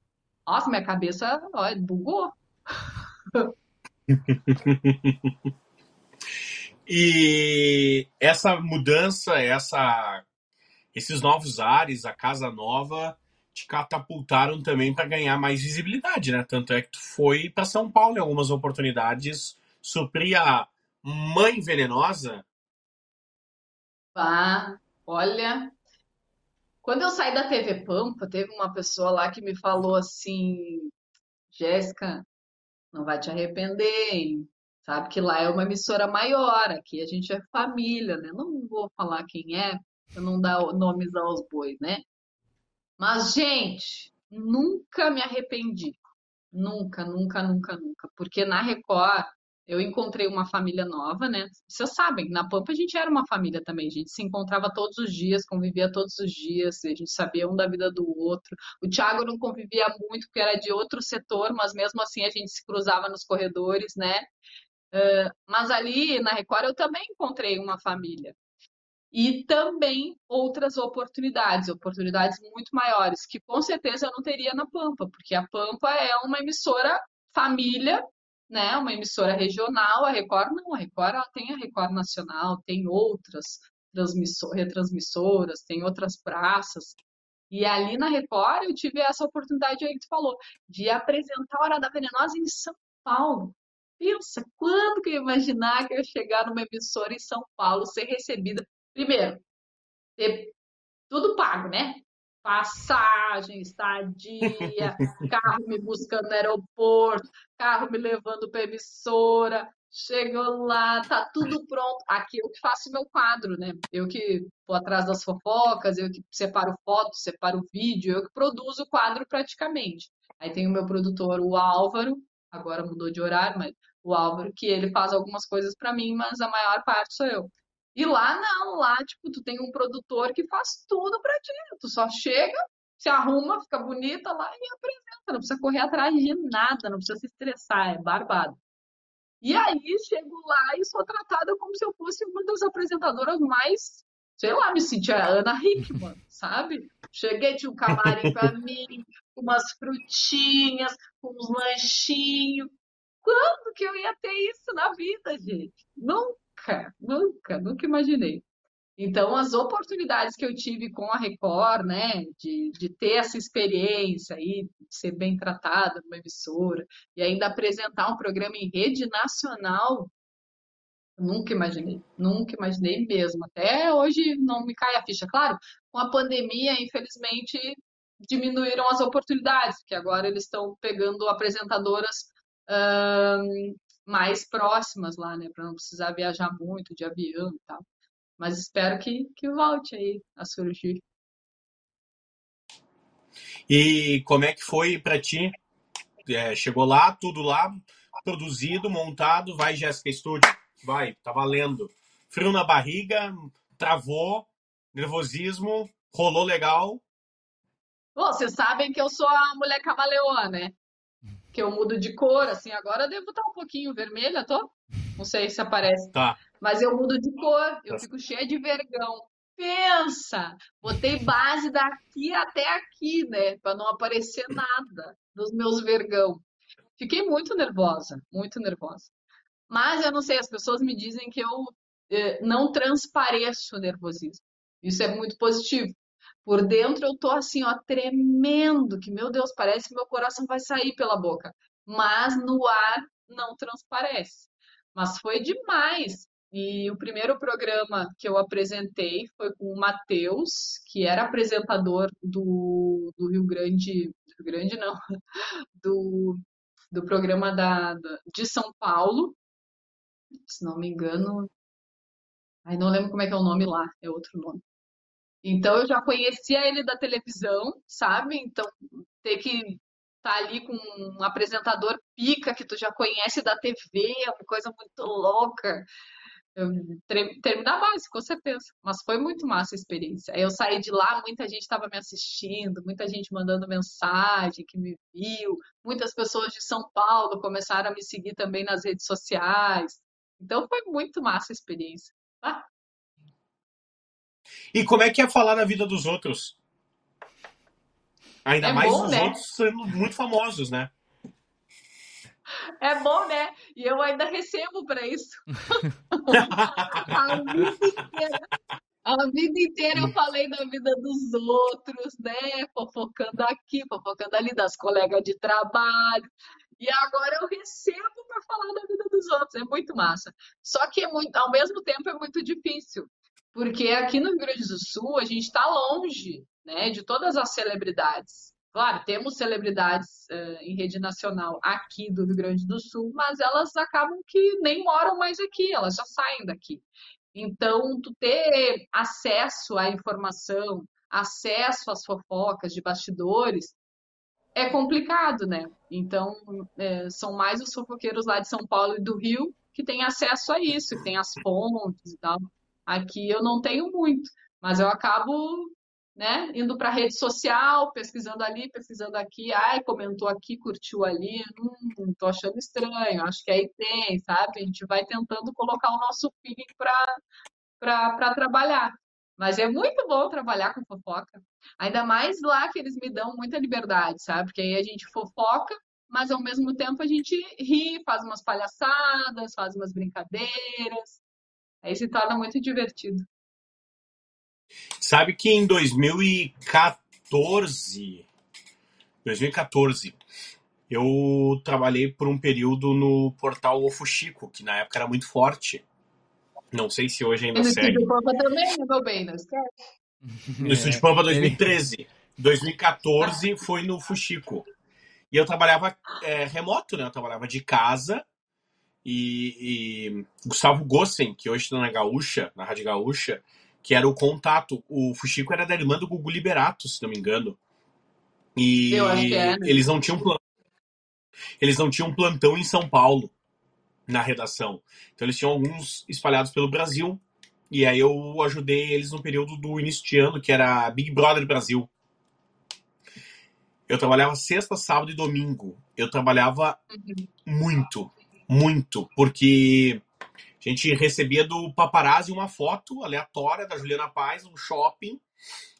Nossa, minha cabeça, ó, bugou. e essa mudança, essa, esses novos ares, a casa nova, te catapultaram também para ganhar mais visibilidade, né? Tanto é que tu foi para São Paulo em algumas oportunidades, suprir a Mãe Venenosa. Ah, olha, quando eu saí da TV Pampa, teve uma pessoa lá que me falou assim, Jéssica, não vai te arrepender, hein? Sabe que lá é uma emissora maior, aqui a gente é família, né? Não vou falar quem é, eu não dar nomes aos bois, né? Mas, gente, nunca me arrependi. Nunca, nunca, nunca, nunca. Porque na Record eu encontrei uma família nova, né? Vocês sabem, na Pampa a gente era uma família também. A gente se encontrava todos os dias, convivia todos os dias, a gente sabia um da vida do outro. O Thiago não convivia muito porque era de outro setor, mas mesmo assim a gente se cruzava nos corredores, né? Uh, mas ali na Record eu também encontrei uma família e também outras oportunidades, oportunidades muito maiores, que com certeza eu não teria na Pampa, porque a Pampa é uma emissora família, né? Uma emissora regional, a Record não, a Record ela tem a Record Nacional, tem outras retransmissoras, tem outras praças. E ali na Record eu tive essa oportunidade aí que tu falou, de apresentar a Hora da Venenosa em São Paulo. Pensa, quando que eu ia imaginar que eu ia chegar numa emissora em São Paulo, ser recebida primeiro, ter tudo pago, né? Passagem, estadia, carro me buscando no aeroporto, carro me levando para emissora, chegou lá, tá tudo pronto. Aqui eu que faço meu quadro, né? Eu que vou atrás das fofocas, eu que separo foto, separo vídeo, eu que produzo o quadro praticamente. Aí tem o meu produtor, o Álvaro, agora mudou de horário, mas o Álvaro, que ele faz algumas coisas para mim, mas a maior parte sou eu. E lá não, lá, tipo, tu tem um produtor que faz tudo pra ti. Tu só chega, se arruma, fica bonita lá e apresenta. Não precisa correr atrás de nada, não precisa se estressar, é barbado. E aí chego lá e sou tratada como se eu fosse uma das apresentadoras mais, sei lá, me sentia a Ana Hickman, sabe? Cheguei, tinha um camarim pra mim, umas frutinhas, uns lanchinhos. Quando que eu ia ter isso na vida, gente? Não Nunca, nunca, nunca imaginei. Então, as oportunidades que eu tive com a Record, né, de, de ter essa experiência aí, de ser bem tratada numa emissora, e ainda apresentar um programa em rede nacional, nunca imaginei, nunca imaginei mesmo. Até hoje não me cai a ficha. Claro, com a pandemia, infelizmente, diminuíram as oportunidades, porque agora eles estão pegando apresentadoras mais próximas lá, né, para não precisar viajar muito de avião e tal. Mas espero que, que volte aí a surgir. E como é que foi para ti? É, chegou lá, tudo lá, produzido, montado, vai Jéssica Studio, vai, tá valendo. Frio na barriga, travou, nervosismo, rolou legal. Bom, vocês sabem que eu sou a mulher camaleoa, né? Que eu mudo de cor, assim, agora devo estar um pouquinho vermelha, tô? Não sei se aparece. Tá. Mas eu mudo de cor, eu tá. fico cheia de vergão. Pensa! Botei base daqui até aqui, né? Para não aparecer nada dos meus vergão. Fiquei muito nervosa, muito nervosa. Mas eu não sei, as pessoas me dizem que eu eh, não transpareço nervosismo. Isso é muito positivo. Por dentro eu tô assim, ó, tremendo, que meu Deus, parece que meu coração vai sair pela boca. Mas no ar não transparece. Mas foi demais. E o primeiro programa que eu apresentei foi com o Matheus, que era apresentador do, do Rio Grande, Rio Grande não, do, do programa da, da, de São Paulo, se não me engano, ai, não lembro como é que é o nome lá, é outro nome. Então eu já conhecia ele da televisão, sabe? Então ter que estar tá ali com um apresentador pica que tu já conhece da TV é uma coisa muito louca. Terminar mais, com certeza. Mas foi muito massa a experiência. Aí eu saí de lá, muita gente estava me assistindo, muita gente mandando mensagem que me viu, muitas pessoas de São Paulo começaram a me seguir também nas redes sociais. Então foi muito massa a experiência. Ah. E como é que é falar da vida dos outros? Ainda é mais bom, os né? outros sendo muito famosos, né? É bom, né? E eu ainda recebo para isso. a vida inteira. A vida inteira eu falei da vida dos outros, né? Fofocando aqui, fofocando ali, das colegas de trabalho. E agora eu recebo para falar da vida dos outros. É muito massa. Só que é muito, ao mesmo tempo é muito difícil. Porque aqui no Rio Grande do Sul a gente está longe né, de todas as celebridades. Claro, temos celebridades uh, em rede nacional aqui do Rio Grande do Sul, mas elas acabam que nem moram mais aqui, elas já saem daqui. Então, tu ter acesso à informação, acesso às fofocas de bastidores, é complicado, né? Então, é, são mais os fofoqueiros lá de São Paulo e do Rio que têm acesso a isso, que têm as fontes e tal. Aqui eu não tenho muito, mas eu acabo né? Indo para a rede social, pesquisando ali, pesquisando aqui, ai, comentou aqui, curtiu ali, hum, tô achando estranho, acho que aí tem, sabe? A gente vai tentando colocar o nosso feeling para trabalhar. Mas é muito bom trabalhar com fofoca. Ainda mais lá que eles me dão muita liberdade, sabe? Porque aí a gente fofoca, mas ao mesmo tempo a gente ri, faz umas palhaçadas, faz umas brincadeiras. Aí se torna muito divertido. Sabe que em 2014, 2014, eu trabalhei por um período no portal Ofuxico, que na época era muito forte. Não sei se hoje ainda no segue. No Estúdio Pampa também, meu bem, não esquece. No Estúdio Pampa 2013. 2014 foi no Fuxico. E eu trabalhava é, remoto, né? Eu trabalhava de casa. E, e Gustavo Gossen, que hoje está na Gaúcha, na Rádio Gaúcha, que era o contato. O Fuxico era da irmã do Gugu Liberato, se não me engano. E Eu acho que é, né? eles não tinham plantão. Eles não tinham plantão em São Paulo na redação. Então eles tinham alguns espalhados pelo Brasil. E aí eu ajudei eles no período do início de ano, que era Big Brother Brasil. Eu trabalhava sexta, sábado e domingo. Eu trabalhava uhum. muito, muito, porque a gente recebia do paparazzi uma foto aleatória da Juliana Paz no shopping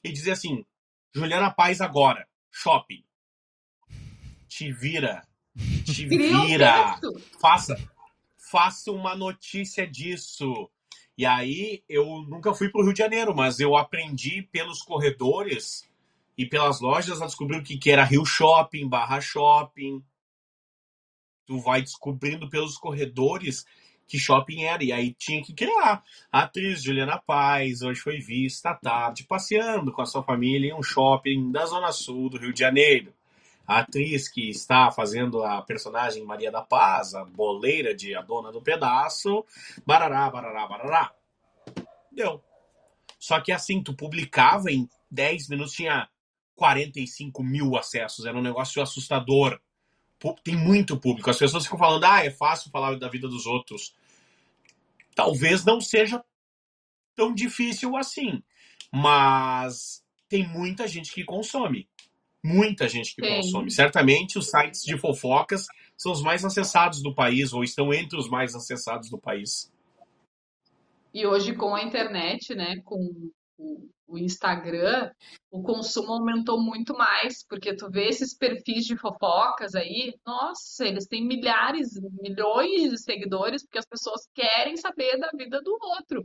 e dizia assim: Juliana Paz agora, shopping. Te vira. Te vira. Faça, faça uma notícia disso. E aí eu nunca fui para o Rio de Janeiro, mas eu aprendi pelos corredores e pelas lojas a descobrir o que, que era Rio Shopping, Barra Shopping. Tu vai descobrindo pelos corredores que shopping era. E aí tinha que criar. A atriz Juliana Paz hoje foi vista à tarde passeando com a sua família em um shopping da Zona Sul do Rio de Janeiro. A atriz que está fazendo a personagem Maria da Paz, a boleira de A Dona do Pedaço, barará, barará, barará. Deu. Só que assim, tu publicava em 10 minutos, tinha 45 mil acessos. Era um negócio assustador tem muito público. As pessoas ficam falando, ah, é fácil falar da vida dos outros. Talvez não seja tão difícil assim, mas tem muita gente que consome. Muita gente que consome. Certamente os sites de fofocas são os mais acessados do país, ou estão entre os mais acessados do país. E hoje, com a internet, né, com o Instagram, o consumo aumentou muito mais, porque tu vê esses perfis de fofocas aí, nossa, eles têm milhares, milhões de seguidores, porque as pessoas querem saber da vida do outro.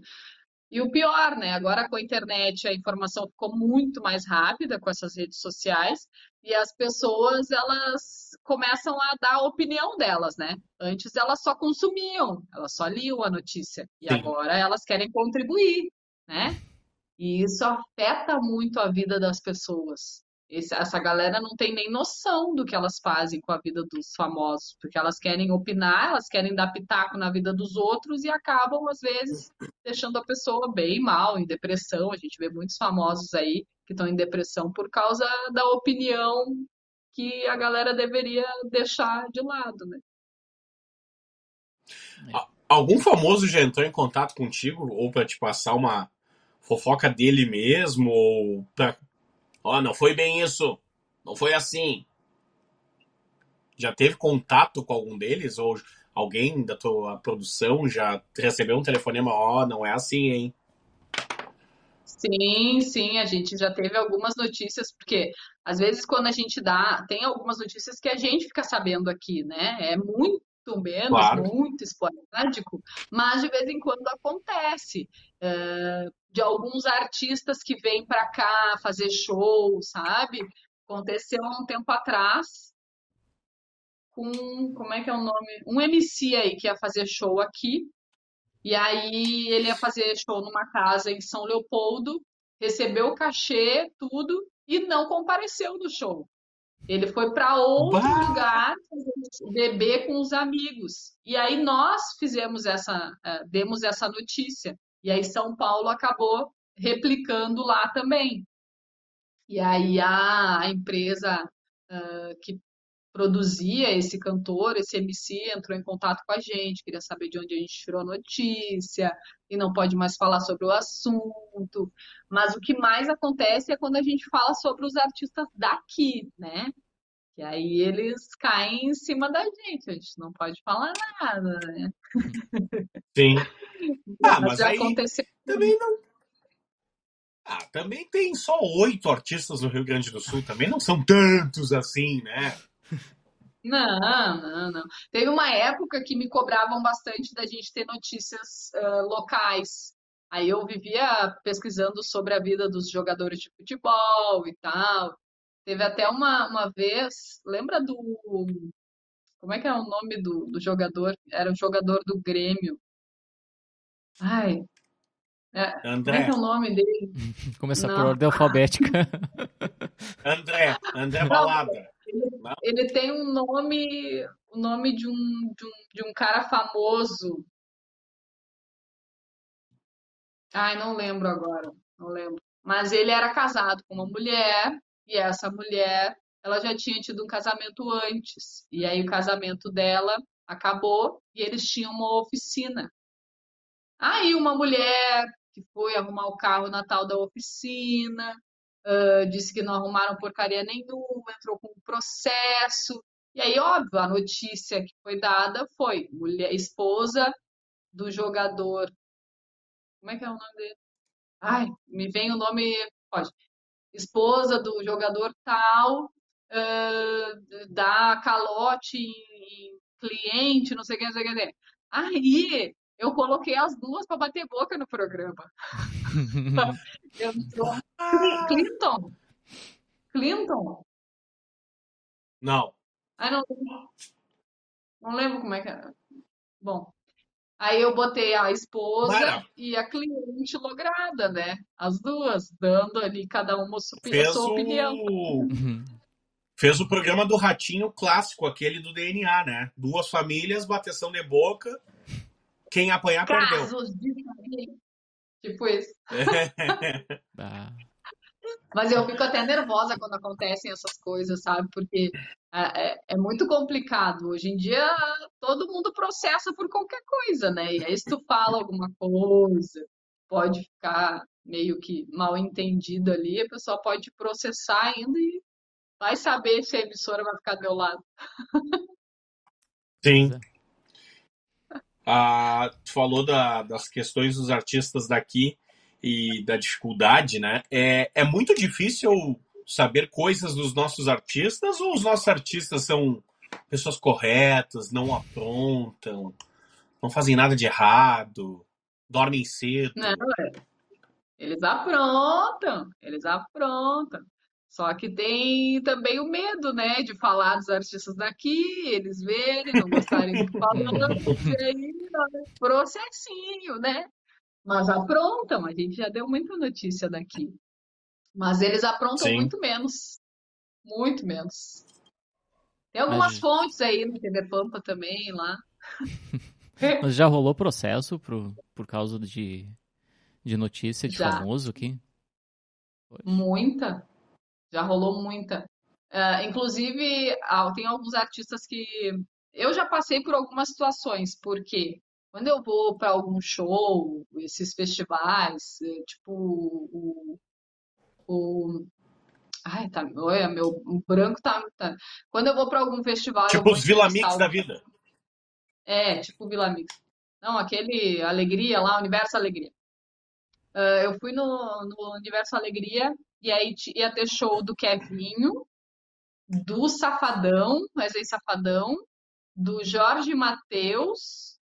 E o pior, né? Agora com a internet a informação ficou muito mais rápida com essas redes sociais e as pessoas elas começam a dar a opinião delas, né? Antes elas só consumiam, elas só liam a notícia e Sim. agora elas querem contribuir, né? E isso afeta muito a vida das pessoas. Esse, essa galera não tem nem noção do que elas fazem com a vida dos famosos, porque elas querem opinar, elas querem dar pitaco na vida dos outros e acabam, às vezes, deixando a pessoa bem mal, em depressão. A gente vê muitos famosos aí que estão em depressão por causa da opinião que a galera deveria deixar de lado, né? Algum famoso já entrou em contato contigo ou para te passar uma fofoca dele mesmo, ou pra... Ó, oh, não foi bem isso, não foi assim. Já teve contato com algum deles? Ou alguém da tua produção já recebeu um telefonema, ó, oh, não é assim, hein? Sim, sim, a gente já teve algumas notícias, porque às vezes quando a gente dá, tem algumas notícias que a gente fica sabendo aqui, né? É muito menos, claro. muito esporádico, mas de vez em quando acontece. Uh, de alguns artistas que vêm para cá fazer show, sabe? Aconteceu há um tempo atrás com, como é que é o nome? Um MC aí que ia fazer show aqui. E aí ele ia fazer show numa casa em São Leopoldo, recebeu o cachê, tudo, e não compareceu no show. Ele foi para outro bah! lugar beber com os amigos. E aí nós fizemos essa, uh, demos essa notícia. E aí São Paulo acabou replicando lá também. E aí a, a empresa uh, que produzia esse cantor, esse MC, entrou em contato com a gente, queria saber de onde a gente tirou a notícia, e não pode mais falar sobre o assunto. Mas o que mais acontece é quando a gente fala sobre os artistas daqui, né? E aí eles caem em cima da gente, a gente não pode falar nada, né? Sim. Ah, mas aconteceu... também não. Ah, também tem só oito artistas no Rio Grande do Sul, também não são tantos assim, né? Não, não, não. Teve uma época que me cobravam bastante da gente ter notícias uh, locais. Aí eu vivia pesquisando sobre a vida dos jogadores de futebol e tal. Teve até uma, uma vez, lembra do. Como é que é o nome do, do jogador? Era o jogador do Grêmio. Ai. É, André. Como é que é o nome dele? Começar por ordem alfabética. André, André Balada. Ele, ele, tem um nome, o nome de um, de um, de um cara famoso. Ai, não lembro agora, não lembro. Mas ele era casado com uma mulher e essa mulher, ela já tinha tido um casamento antes. E aí o casamento dela acabou e eles tinham uma oficina. Aí uma mulher que foi arrumar o carro na tal da oficina, uh, disse que não arrumaram porcaria nenhuma, entrou com um processo. E aí, óbvio, a notícia que foi dada foi mulher, esposa do jogador. Como é que é o nome dele? Ai, me vem o nome. Pode esposa do jogador tal uh, dá calote em, em, cliente, não sei o que, não sei o que. Aí eu coloquei as duas para bater boca no programa. eu Clinton. Clinton. Não. Ah, não. Não lembro como é que era. Bom, Aí eu botei a esposa Mara. e a cliente lograda, né? As duas, dando ali cada uma a sua opinião. O... Fez o programa do Ratinho clássico, aquele do DNA, né? Duas famílias, bateção de boca. Quem apanhar, Casos perdeu. De... Tipo isso. Mas eu fico até nervosa quando acontecem essas coisas, sabe? Porque é, é, é, muito complicado. Hoje em dia, todo mundo processa por qualquer coisa, né? E aí, se tu fala alguma coisa, pode ficar meio que mal entendido ali, a pessoa pode processar ainda e vai saber se a emissora vai ficar do meu lado. Sim. Ah, tu falou da, das questões dos artistas daqui e da dificuldade, né? É, é muito difícil saber coisas dos nossos artistas ou os nossos artistas são pessoas corretas, não aprontam, não fazem nada de errado, dormem cedo? Não, é. eles aprontam, eles aprontam. Só que tem também o medo, né, de falar dos artistas daqui, eles verem, não gostarem do falando, e aí, processinho, né? Mas aprontam, a gente já deu muita notícia daqui. Mas eles aprontam Sim. muito menos. Muito menos. Tem algumas Mas... fontes aí no TV Pampa também lá. Mas já rolou processo por, por causa de, de notícia de já. famoso aqui? Muita. Já rolou muita. Uh, inclusive, tem alguns artistas que. Eu já passei por algumas situações, porque quando eu vou para algum show, esses festivais, eh, tipo o, o Ai, tá, olha, meu branco tá, tá. Quando eu vou para algum festival. Tipo os Vila Mix da vida. É, tipo Vila Mix. Não, aquele Alegria lá, Universo Alegria. Uh, eu fui no, no Universo Alegria e aí ia ter show do Kevinho, do Safadão, Wesley Safadão, do Jorge Matheus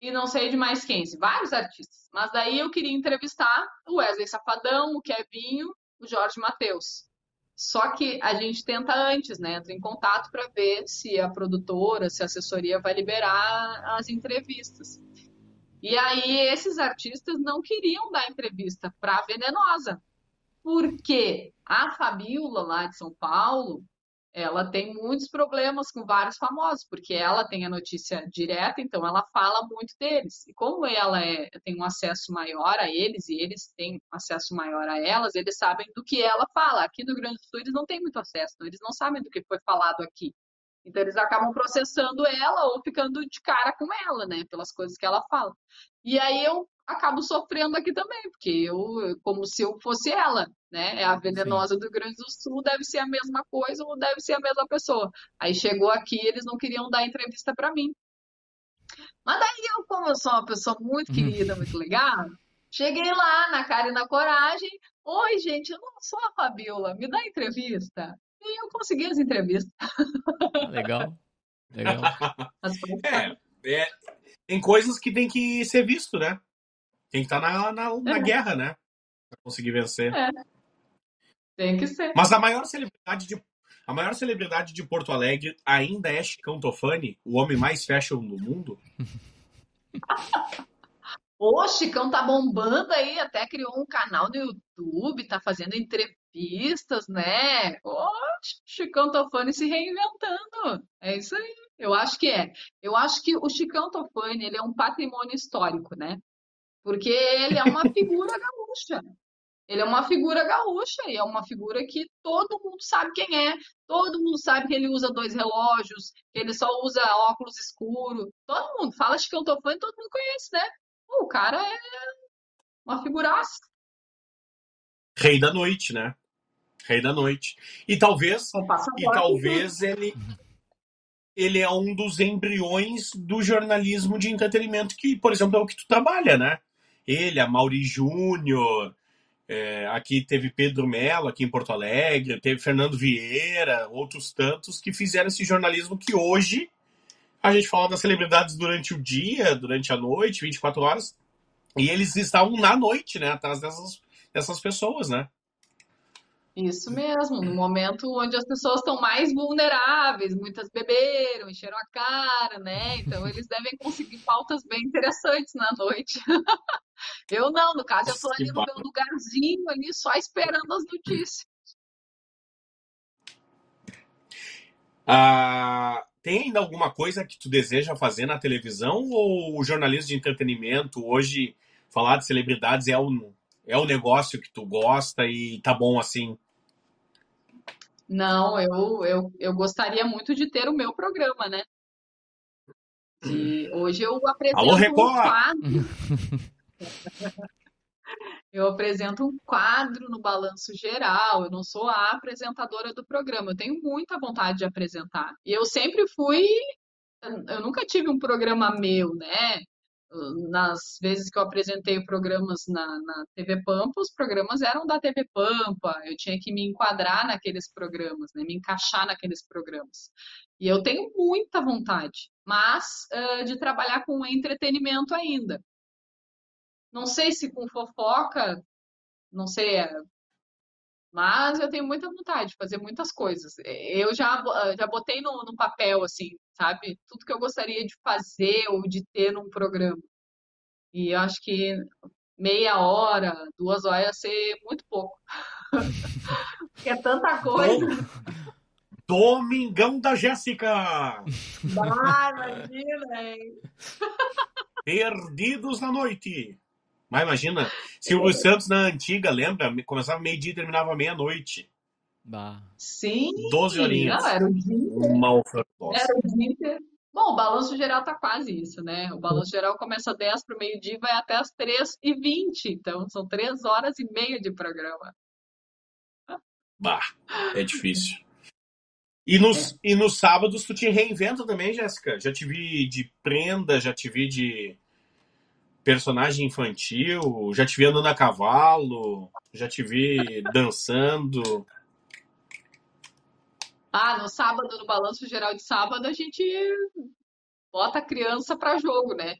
e não sei de mais quem, vários artistas. Mas daí eu queria entrevistar o Wesley Safadão, o Kevinho, o Jorge Matheus. Só que a gente tenta antes, né? Entra em contato para ver se a produtora, se a assessoria vai liberar as entrevistas. E aí esses artistas não queriam dar entrevista para a Venenosa, porque a Fabiola lá de São Paulo, ela tem muitos problemas com vários famosos, porque ela tem a notícia direta, então ela fala muito deles. E como ela é, tem um acesso maior a eles e eles têm acesso maior a elas, eles sabem do que ela fala. Aqui no Grande Sul eles não têm muito acesso, então eles não sabem do que foi falado aqui. Então eles acabam processando ela ou ficando de cara com ela, né, pelas coisas que ela fala. E aí eu acabo sofrendo aqui também, porque eu, como se eu fosse ela, né? É a venenosa Sim. do Rio Grande do Sul, deve ser a mesma coisa ou deve ser a mesma pessoa. Aí chegou aqui, eles não queriam dar entrevista para mim. Mas daí eu, como eu sou uma pessoa muito querida, muito legal, cheguei lá na cara e na coragem. Oi, gente, eu não sou a Fabiola, me dá entrevista. E eu consegui as entrevistas. Legal. Legal. É, é, tem coisas que tem que ser visto, né? Tem que estar tá na, na, na é. guerra, né? Pra conseguir vencer. É. Tem que ser. Mas a maior celebridade de a maior celebridade de Porto Alegre ainda é Chicão Tofani, o homem mais fashion do mundo. O Chicão tá bombando aí, até criou um canal no YouTube, tá fazendo entrevistas, né? O Chicão Tofani se reinventando. É isso aí. Eu acho que é. Eu acho que o Chicão Tofani, ele é um patrimônio histórico, né? Porque ele é uma figura gaúcha. Ele é uma figura gaúcha e é uma figura que todo mundo sabe quem é. Todo mundo sabe que ele usa dois relógios, que ele só usa óculos escuros. Todo mundo fala Chicão Tofani, todo mundo conhece, né? Pô, o cara é uma figuraça. Rei da noite, né? Rei da noite. E talvez, e talvez ele ele é um dos embriões do jornalismo de entretenimento que, por exemplo, é o que tu trabalha, né? Ele, a Mauri Júnior, é, aqui teve Pedro Mello, aqui em Porto Alegre, teve Fernando Vieira, outros tantos que fizeram esse jornalismo que hoje a gente fala das celebridades durante o dia, durante a noite, 24 horas, e eles estavam na noite, né, atrás dessas, dessas pessoas, né? Isso mesmo, no momento onde as pessoas estão mais vulneráveis, muitas beberam, encheram a cara, né? Então eles devem conseguir pautas bem interessantes na noite. Eu não, no caso, eu estou ali no meu lugarzinho ali, só esperando as notícias. Ah, tem ainda alguma coisa que tu deseja fazer na televisão ou o jornalismo de entretenimento hoje, falar de celebridades é o, é o negócio que tu gosta e tá bom assim? Não, eu, eu, eu gostaria muito de ter o meu programa, né? De, hoje eu apresento Alô, um quadro. Eu apresento um quadro no Balanço Geral, eu não sou a apresentadora do programa, eu tenho muita vontade de apresentar. E eu sempre fui, eu nunca tive um programa meu, né? Nas vezes que eu apresentei programas na, na TV Pampa, os programas eram da TV Pampa, eu tinha que me enquadrar naqueles programas, né, me encaixar naqueles programas. E eu tenho muita vontade, mas uh, de trabalhar com entretenimento ainda. Não sei se com fofoca, não sei, é, mas eu tenho muita vontade de fazer muitas coisas. Eu já, já botei no, no papel, assim, sabe? Tudo que eu gostaria de fazer ou de ter num programa. E eu acho que meia hora, duas horas ia ser muito pouco. Porque é tanta coisa. Domingão da Jéssica! Vai, imagina, hein? Perdidos na noite. Mas imagina, Silvio Santos na antiga, lembra? Começava meio-dia e terminava meia-noite. Bah. Sim. 12 horinhas. Não, era o dia. Uma Era o dia. Bom, o balanço geral tá quase isso, né? O balanço geral começa 10 para o meio-dia e vai até as 3h20. Então, são 3 horas e meia de programa. Bah, é difícil. E nos, é. e nos sábados tu te reinventa também, Jéssica? Já te vi de prenda, já te vi de personagem infantil, já te vi andando a cavalo, já te vi dançando. Ah, no sábado, no balanço geral de sábado, a gente bota a criança para jogo, né?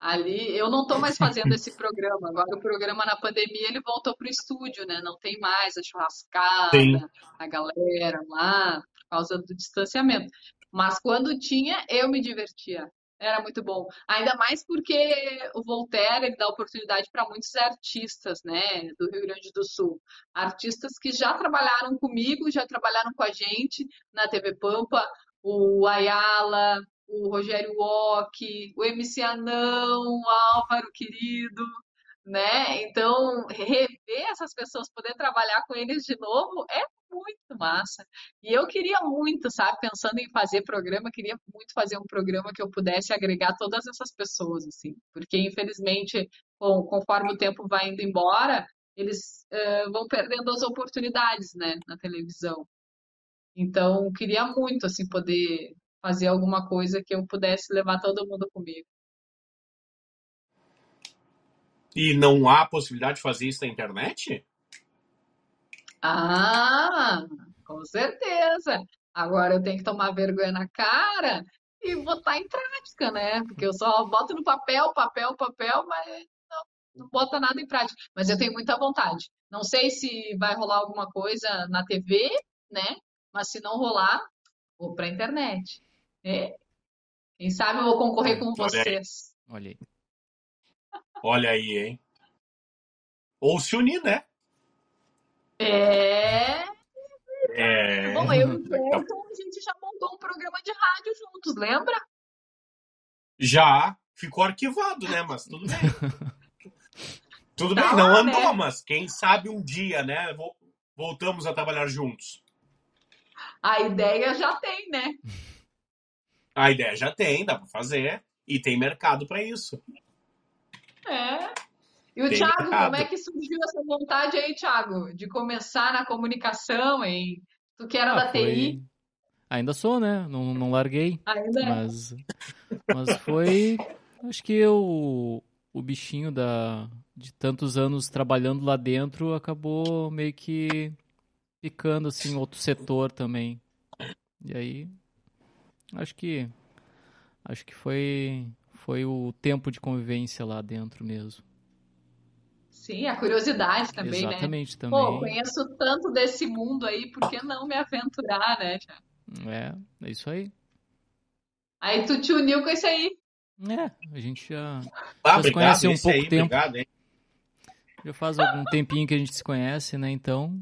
Ali, eu não estou mais fazendo esse programa. Agora o programa na pandemia ele voltou para o estúdio, né? Não tem mais a churrascada, Sim. a galera lá, por causa do distanciamento. Mas quando tinha, eu me divertia. Era muito bom. Ainda mais porque o Voltaire ele dá oportunidade para muitos artistas, né, do Rio Grande do Sul. Artistas que já trabalharam comigo, já trabalharam com a gente na TV Pampa, o Ayala, o Rogério Ock, o MC Anão, o Álvaro querido, né? Então, rever essas pessoas, poder trabalhar com eles de novo é muito massa. E eu queria muito, sabe, pensando em fazer programa, queria muito fazer um programa que eu pudesse agregar todas essas pessoas, assim, porque infelizmente, bom, conforme o tempo vai indo embora, eles uh, vão perdendo as oportunidades, né, na televisão. Então, queria muito, assim, poder fazer alguma coisa que eu pudesse levar todo mundo comigo. E não há possibilidade de fazer isso na internet? Ah, com certeza. Agora eu tenho que tomar vergonha na cara e botar em prática, né? Porque eu só boto no papel, papel, papel, mas não, não bota nada em prática. Mas eu tenho muita vontade. Não sei se vai rolar alguma coisa na TV, né? Mas se não rolar, vou para a internet. É. Quem sabe eu vou concorrer com vocês. Olha aí. Olha aí, hein? Ou se unir, né? É. É. Bom, eu e o Cleiton, a gente já montou um programa de rádio juntos, lembra? Já. Ficou arquivado, né? Mas tudo bem. tudo bem, não andou, né? mas quem sabe um dia, né? Voltamos a trabalhar juntos. A ideia já tem, né? A ideia já tem, dá para fazer. E tem mercado para isso. É. E o Thiago, mercado. como é que surgiu essa vontade aí, Thiago, de começar na comunicação, hein? Tu que era ah, da foi... TI. Ainda sou, né? Não, não larguei. Ainda é. mas, mas foi, acho que eu, o bichinho da, de tantos anos trabalhando lá dentro acabou meio que ficando assim outro setor também. E aí, acho que acho que foi foi o tempo de convivência lá dentro mesmo. Sim, a curiosidade também, né? Exatamente, né? também. Pô, conheço tanto desse mundo aí, por que não me aventurar, né? É, é isso aí. Aí tu te uniu com esse aí. É, a gente já, ah, já se conhece um pouco aí, tempo. Obrigado, hein? Já faz algum tempinho que a gente se conhece, né? Então,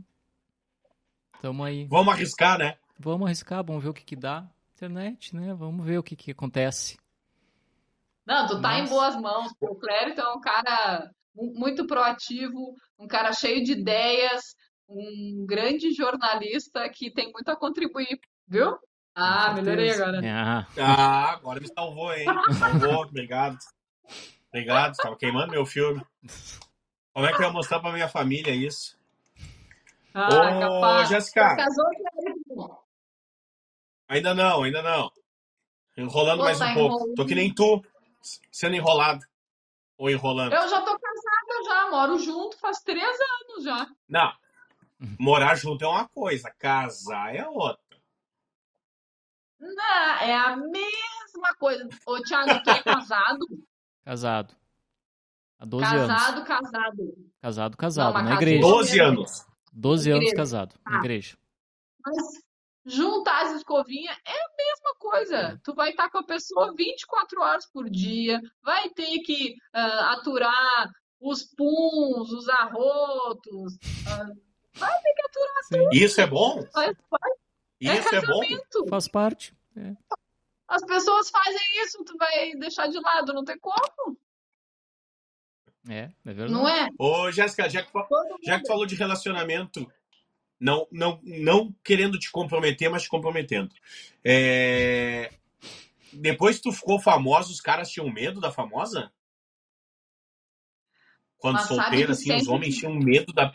tamo aí. Vamos arriscar, né? Vamos arriscar, vamos ver o que que dá. Internet, né? Vamos ver o que que acontece. Não, tu tá em boas mãos. O Clérito é um cara muito proativo, um cara cheio de ideias, um grande jornalista que tem muito a contribuir, viu? Ah, melhorei agora. Ah. ah, agora me salvou, hein? Me salvou, obrigado. Obrigado, estava queimando meu filme. Como é que eu ia mostrar pra minha família isso? Ah, Ô, capaz. Jéssica. Ainda não, ainda não. Enrolando Pô, mais tá um pouco. Enrolando. Tô que nem tu, sendo enrolado. Ou enrolando. Eu já tô casada já, moro junto faz três anos já. Não. Morar junto é uma coisa, casar é outra. Não, é a mesma coisa. Ô, Thiago, tu é casado? Casado. Há 12 casado, anos. Casado, casado. Casado, casado, Não, na igreja. 12 anos. 12 anos casado, ah. na igreja. Mas juntar as escovinhas é a mesma coisa. É. Tu vai estar com a pessoa 24 horas por dia, vai ter que uh, aturar os puns, os arrotos, uh, vai ter que aturar Sim. tudo. Isso é bom? Faz, faz, é isso é, é bom? Faz parte. É. As pessoas fazem isso, tu vai deixar de lado, não tem como. É, é verdade. Não é? Ô, Jéssica, já que, já que falou de relacionamento, não, não, não querendo te comprometer, mas te comprometendo. É... Depois que tu ficou famosa, os caras tinham medo da famosa? Quando mas solteira, assim, sempre... os homens tinham medo da.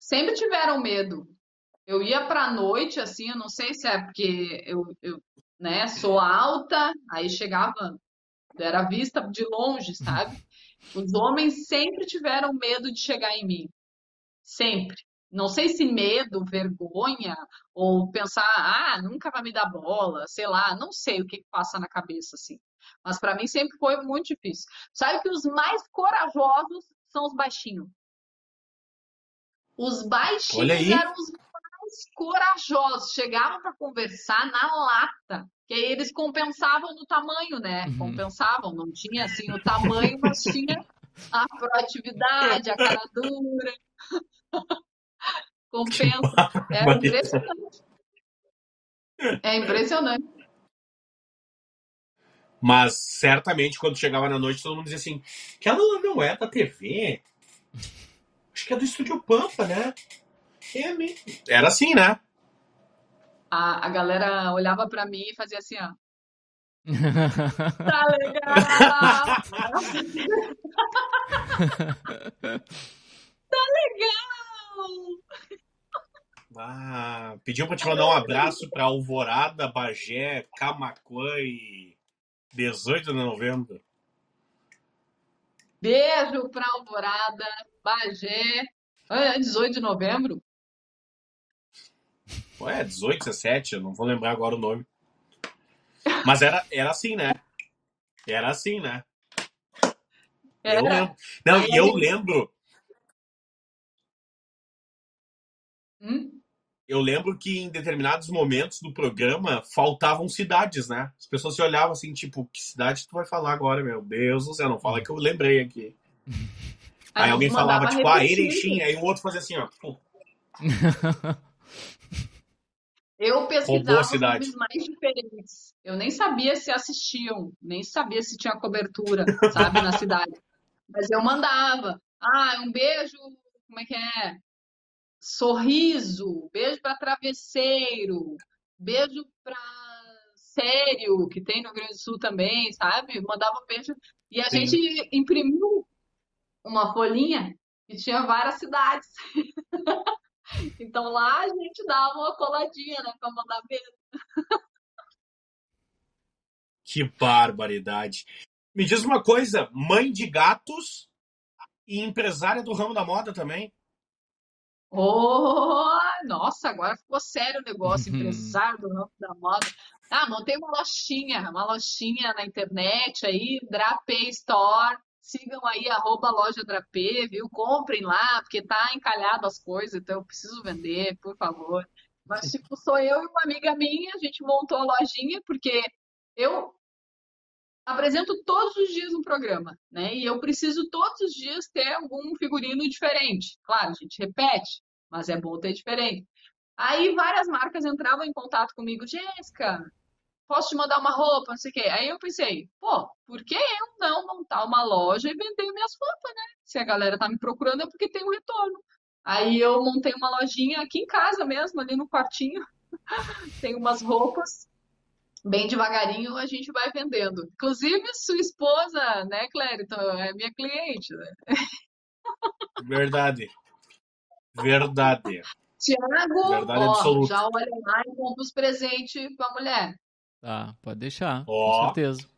Sempre tiveram medo. Eu ia pra noite, assim, eu não sei se é porque eu, eu né, sou alta, aí chegava, era vista de longe, sabe? Os homens sempre tiveram medo de chegar em mim. Sempre. Não sei se medo, vergonha, ou pensar, ah, nunca vai me dar bola, sei lá, não sei o que, que passa na cabeça, assim. Mas para mim sempre foi muito difícil. Sabe que os mais corajosos são os baixinhos. Os baixinhos eram os corajosos, chegavam para conversar na lata, que aí eles compensavam no tamanho, né? Uhum. Compensavam, não tinha assim o tamanho, mas tinha a proatividade, a cara dura. Compensa. É impressionante. É impressionante. Mas certamente quando chegava na noite todo mundo dizia assim: que ela não é da TV. Acho que é do Estúdio Pampa, né? Era assim, né? A, a galera olhava para mim e fazia assim, ó. tá legal! Tá legal! Ah, pediu para te mandar um abraço para Alvorada, Bagé, Camacuã e 18 de novembro. Beijo para Alvorada, Bagé. É 18 de novembro? É, 18, 17, eu não vou lembrar agora o nome. Mas era, era assim, né? Era assim, né? Era. Eu lembro. Não, e eu lembro. Hum? Eu lembro que em determinados momentos do programa faltavam cidades, né? As pessoas se olhavam assim, tipo, que cidade tu vai falar agora, meu Deus do céu, não fala que eu lembrei aqui. Aí, aí alguém falava, tipo, ah, Erechim, aí o outro fazia assim, ó. Eu pesquisava filmes mais diferentes. Eu nem sabia se assistiam, nem sabia se tinha cobertura, sabe, na cidade. Mas eu mandava. Ah, um beijo, como é que é? Sorriso, beijo para travesseiro, beijo para sério, que tem no Rio Grande do Sul também, sabe? Mandava beijo. E a Sim. gente imprimiu uma folhinha que tinha várias cidades. Então lá a gente dava uma coladinha, né, pra mandar mesmo. Que barbaridade. Me diz uma coisa, mãe de gatos e empresária do ramo da moda também? Oh, nossa, agora ficou sério o negócio, empresário do ramo da moda. Ah, montei uma lojinha, uma lojinha na internet aí, Drapé Store, sigam aí, arroba loja Drapê, viu? Comprem lá, porque tá encalhado as coisas, então eu preciso vender, por favor. Mas, tipo, sou eu e uma amiga minha, a gente montou a lojinha, porque eu apresento todos os dias um programa, né? E eu preciso todos os dias ter algum figurino diferente. Claro, a gente repete, mas é bom ter diferente. Aí várias marcas entravam em contato comigo, Jéssica, posso te mandar uma roupa, não sei o quê. Aí eu pensei, pô, por que eu não montar uma loja e vender minhas roupas, né? Se a galera tá me procurando é porque tem um retorno. Aí eu montei uma lojinha aqui em casa mesmo, ali no quartinho. tem umas roupas. Bem devagarinho a gente vai vendendo. Inclusive, sua esposa, né, Clérito, é minha cliente, né? Verdade. Verdade. Tiago, ó, já olha lá e compra os presentes pra mulher. Tá, pode deixar, oh. com certeza.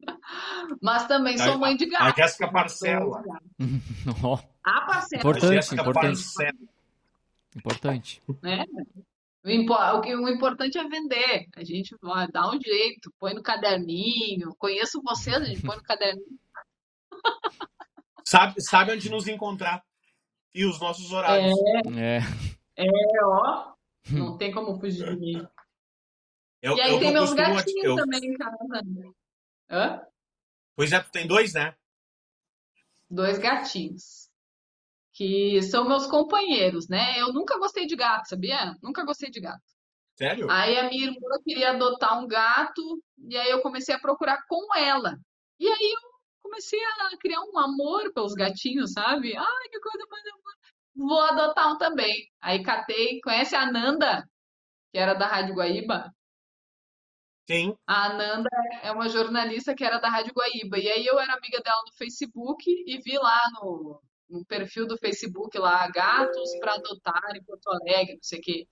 Mas também sou mãe de gato. A Jéssica parcela. A parcela. Importante, importante. Importante. É. O, que, o importante é vender. A gente ó, dá um jeito, põe no caderninho. Conheço vocês, a gente põe no caderninho. Sabe, sabe onde nos encontrar. E os nossos horários. É. É, é ó. Não tem como fugir de mim. Eu, e aí tem meus gatinhos eu... também em casa. Hã? Pois é, tu tem dois, né? Dois gatinhos. Que são meus companheiros, né? Eu nunca gostei de gato, sabia? Nunca gostei de gato. Sério? Aí a minha irmã queria adotar um gato, e aí eu comecei a procurar com ela. E aí eu comecei a criar um amor pelos gatinhos, sabe? Ai, que coisa mais amor. Vou adotar um também. Aí catei, conhece a Nanda, que era da Rádio Guaíba? Sim. A Ananda é uma jornalista que era da Rádio Guaíba. E aí eu era amiga dela no Facebook e vi lá no, no perfil do Facebook lá, gatos para adotar em Porto Alegre, não sei o quê.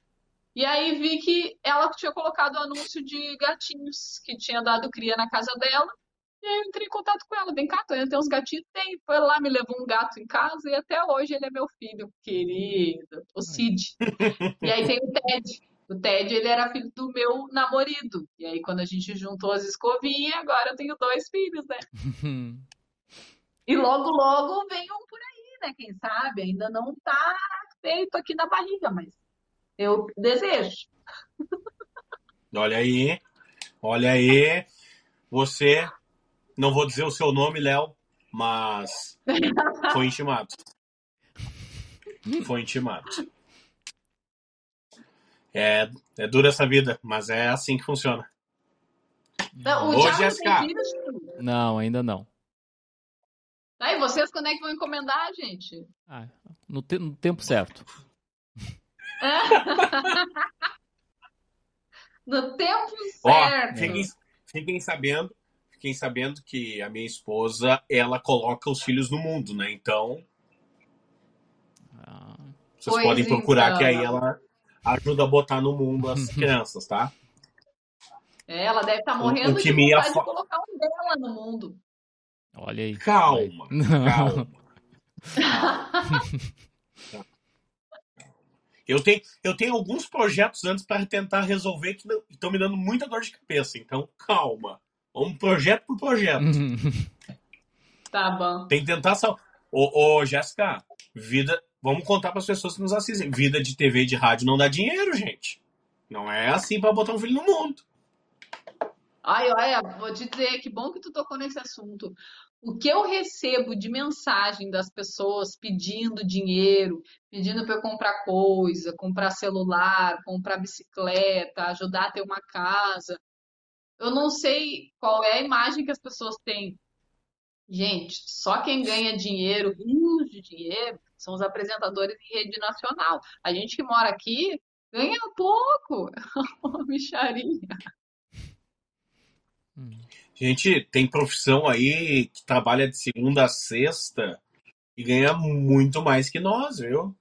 E aí vi que ela tinha colocado o anúncio de gatinhos que tinha dado cria na casa dela. E aí eu entrei em contato com ela. Vem cá, Tânia, tem uns gatinhos? Tem. Foi lá, me levou um gato em casa e até hoje ele é meu filho, querido. O Cid. e aí tem o Ted. O Ted, ele era filho do meu namorado. E aí, quando a gente juntou as escovinhas, agora eu tenho dois filhos, né? e logo, logo vem um por aí, né? Quem sabe? Ainda não tá feito aqui na barriga, mas eu desejo. Olha aí, olha aí. Você, não vou dizer o seu nome, Léo, mas foi intimado. Foi intimado. É, é dura essa vida, mas é assim que funciona. Não, o Ô, Jéssica. Não, ainda não. Aí, vocês quando é que vão encomendar, gente? Ah, no, te no tempo certo. no tempo certo. Ó, fiquem, fiquem sabendo, fiquem sabendo que a minha esposa, ela coloca os filhos no mundo, né? Então, ah. vocês pois podem procurar então. que aí ela ajuda a botar no mundo as crianças, tá? É, ela deve estar tá morrendo o, o de vontade de colocar um dela no mundo. Olha aí. Calma, calma. Eu tenho, eu tenho alguns projetos antes para tentar resolver que estão me dando muita dor de cabeça. Então, calma. Um projeto por projeto. tá bom. Tem que tentar salvar. Ô, ô, Jéssica, vida, Vamos contar para as pessoas que nos assistem. Vida de TV e de rádio não dá dinheiro, gente. Não é assim para botar um filho no mundo. Ai, olha, vou te dizer, que bom que tu tocou nesse assunto. O que eu recebo de mensagem das pessoas pedindo dinheiro, pedindo para eu comprar coisa, comprar celular, comprar bicicleta, ajudar a ter uma casa. Eu não sei qual é a imagem que as pessoas têm. Gente, só quem ganha dinheiro, rios de dinheiro, são os apresentadores em rede nacional. A gente que mora aqui ganha pouco. Uma micharia. Gente, tem profissão aí que trabalha de segunda a sexta e ganha muito mais que nós, viu?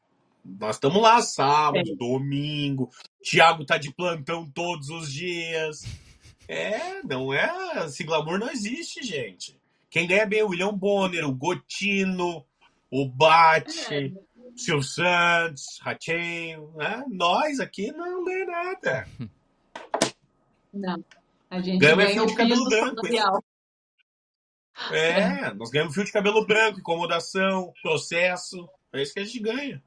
Nós estamos lá sábado, é. domingo. Tiago tá de plantão todos os dias. É, não é. Esse glamour não existe, gente. Quem ganha bem é o William Bonner, o Gotino, o Bate, é. Silvio Santos, Ratinho, né? Nós aqui não ganha nada. Não. A gente ganha, ganha de cabelo branco. É, nós ganhamos fio de cabelo branco, incomodação, processo. É isso que a gente ganha.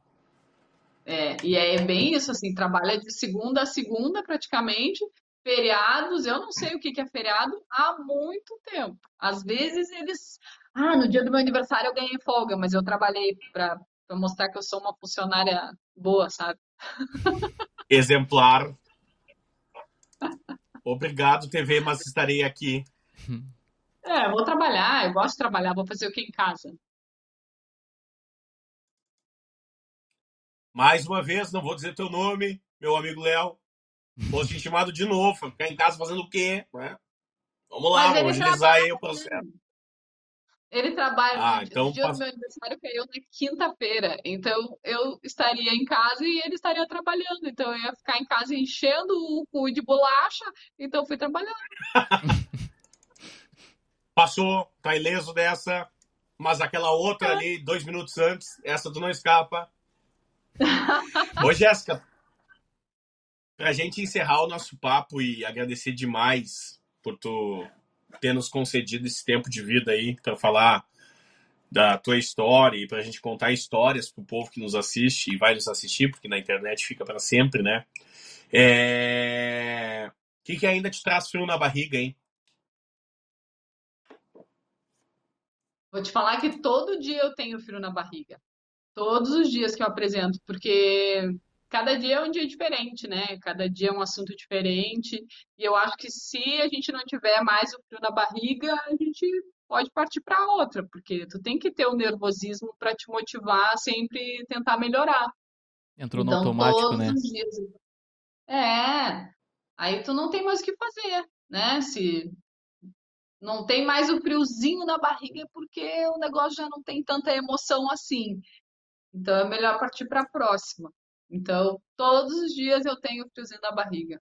É, e é bem isso, assim, trabalha de segunda a segunda praticamente, feriados, eu não sei o que é feriado há muito tempo. Às vezes eles, ah, no dia do meu aniversário eu ganhei folga, mas eu trabalhei para mostrar que eu sou uma funcionária boa, sabe? Exemplar. Obrigado, TV, mas estarei aqui. É, vou trabalhar, eu gosto de trabalhar, vou fazer o que em casa? Mais uma vez, não vou dizer teu nome, meu amigo Léo. Vou ser chamado de novo, ficar em casa fazendo o quê? Né? Vamos lá, vamos agilizar aí o processo. Ele trabalha ah, no então dia do meu aniversário caiu na quinta-feira. Então eu estaria em casa e ele estaria trabalhando. Então eu ia ficar em casa enchendo o cu de bolacha. Então fui trabalhando. Passou, tá ileso dessa. Mas aquela outra é. ali, dois minutos antes, essa tu não escapa. Ô, Jéssica, pra gente encerrar o nosso papo e agradecer demais por tu ter nos concedido esse tempo de vida aí para falar da tua história e para a gente contar histórias para o povo que nos assiste e vai nos assistir, porque na internet fica para sempre, né? É... O que, que ainda te traz frio na barriga, hein? Vou te falar que todo dia eu tenho frio na barriga. Todos os dias que eu apresento, porque cada dia é um dia diferente, né? Cada dia é um assunto diferente. E eu acho que se a gente não tiver mais o frio na barriga, a gente pode partir para outra, porque tu tem que ter o nervosismo para te motivar a sempre tentar melhorar. Entrou no então, automático, né? Dias... É. Aí tu não tem mais o que fazer, né? Se não tem mais o friozinho na barriga é porque o negócio já não tem tanta emoção assim. Então é melhor partir para a próxima. Então, todos os dias eu tenho friozinho na barriga.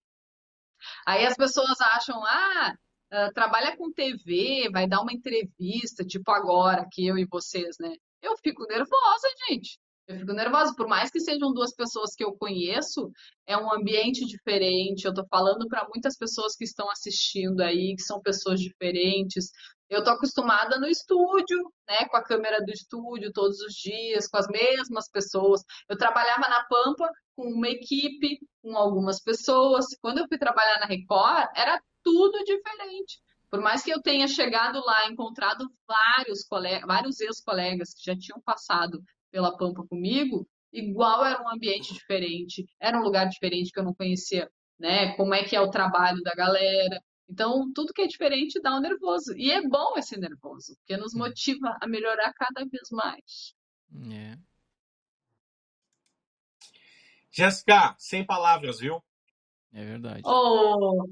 Aí as pessoas acham, ah, uh, trabalha com TV, vai dar uma entrevista, tipo agora, que eu e vocês, né? Eu fico nervosa, gente. Eu fico nervosa, por mais que sejam duas pessoas que eu conheço, é um ambiente diferente. Eu tô falando para muitas pessoas que estão assistindo aí, que são pessoas diferentes. Eu tô acostumada no estúdio, né, com a câmera do estúdio todos os dias, com as mesmas pessoas. Eu trabalhava na Pampa com uma equipe, com algumas pessoas. Quando eu fui trabalhar na Record, era tudo diferente. Por mais que eu tenha chegado lá, encontrado vários colegas, vários ex-colegas que já tinham passado pela Pampa comigo, igual era um ambiente diferente, era um lugar diferente que eu não conhecia, né? Como é que é o trabalho da galera. Então, tudo que é diferente dá um nervoso. E é bom esse nervoso, porque nos motiva a melhorar cada vez mais. É. Jéssica, sem palavras, viu? É verdade. Oh,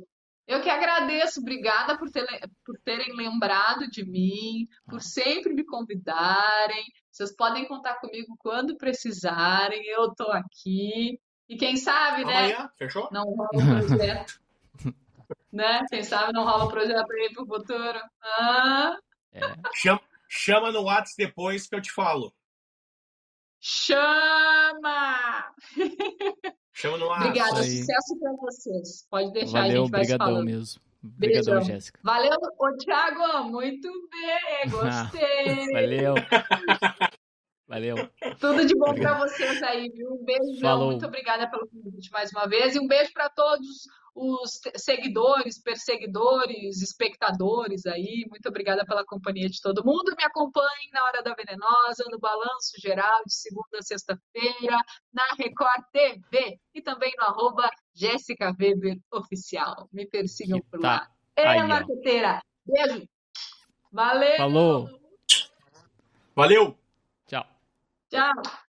eu que agradeço, obrigada por, ter, por terem lembrado de mim, por ah. sempre me convidarem. Vocês podem contar comigo quando precisarem, eu tô aqui. E quem sabe, né? Amanhã, fechou? Não rola um projeto. Né? Quem sabe não rola um projeto aí pro futuro. Ah. É. Chama, chama no WhatsApp depois que eu te falo. Chama! Chama no WhatsApp. Obrigada, sucesso para vocês. Pode deixar, Valeu, a gente vai obrigadão mesmo. Obrigadão, Jéssica. Valeu, ô Thiago, muito bem, gostei. Valeu. Valeu. Tudo de bom para vocês aí, viu? Um beijo, Falou. muito obrigada pelo convite mais uma vez e um beijo para todos os seguidores, perseguidores, espectadores aí. Muito obrigada pela companhia de todo mundo. Me acompanhem na Hora da Venenosa, no Balanço Geral, de segunda a sexta-feira, na Record TV e também no arroba Jéssica Weber Oficial. Me persigam por tá lá. Ei, marqueteira! Beijo! Valeu! Falou! Valeu! Tchau! Tchau!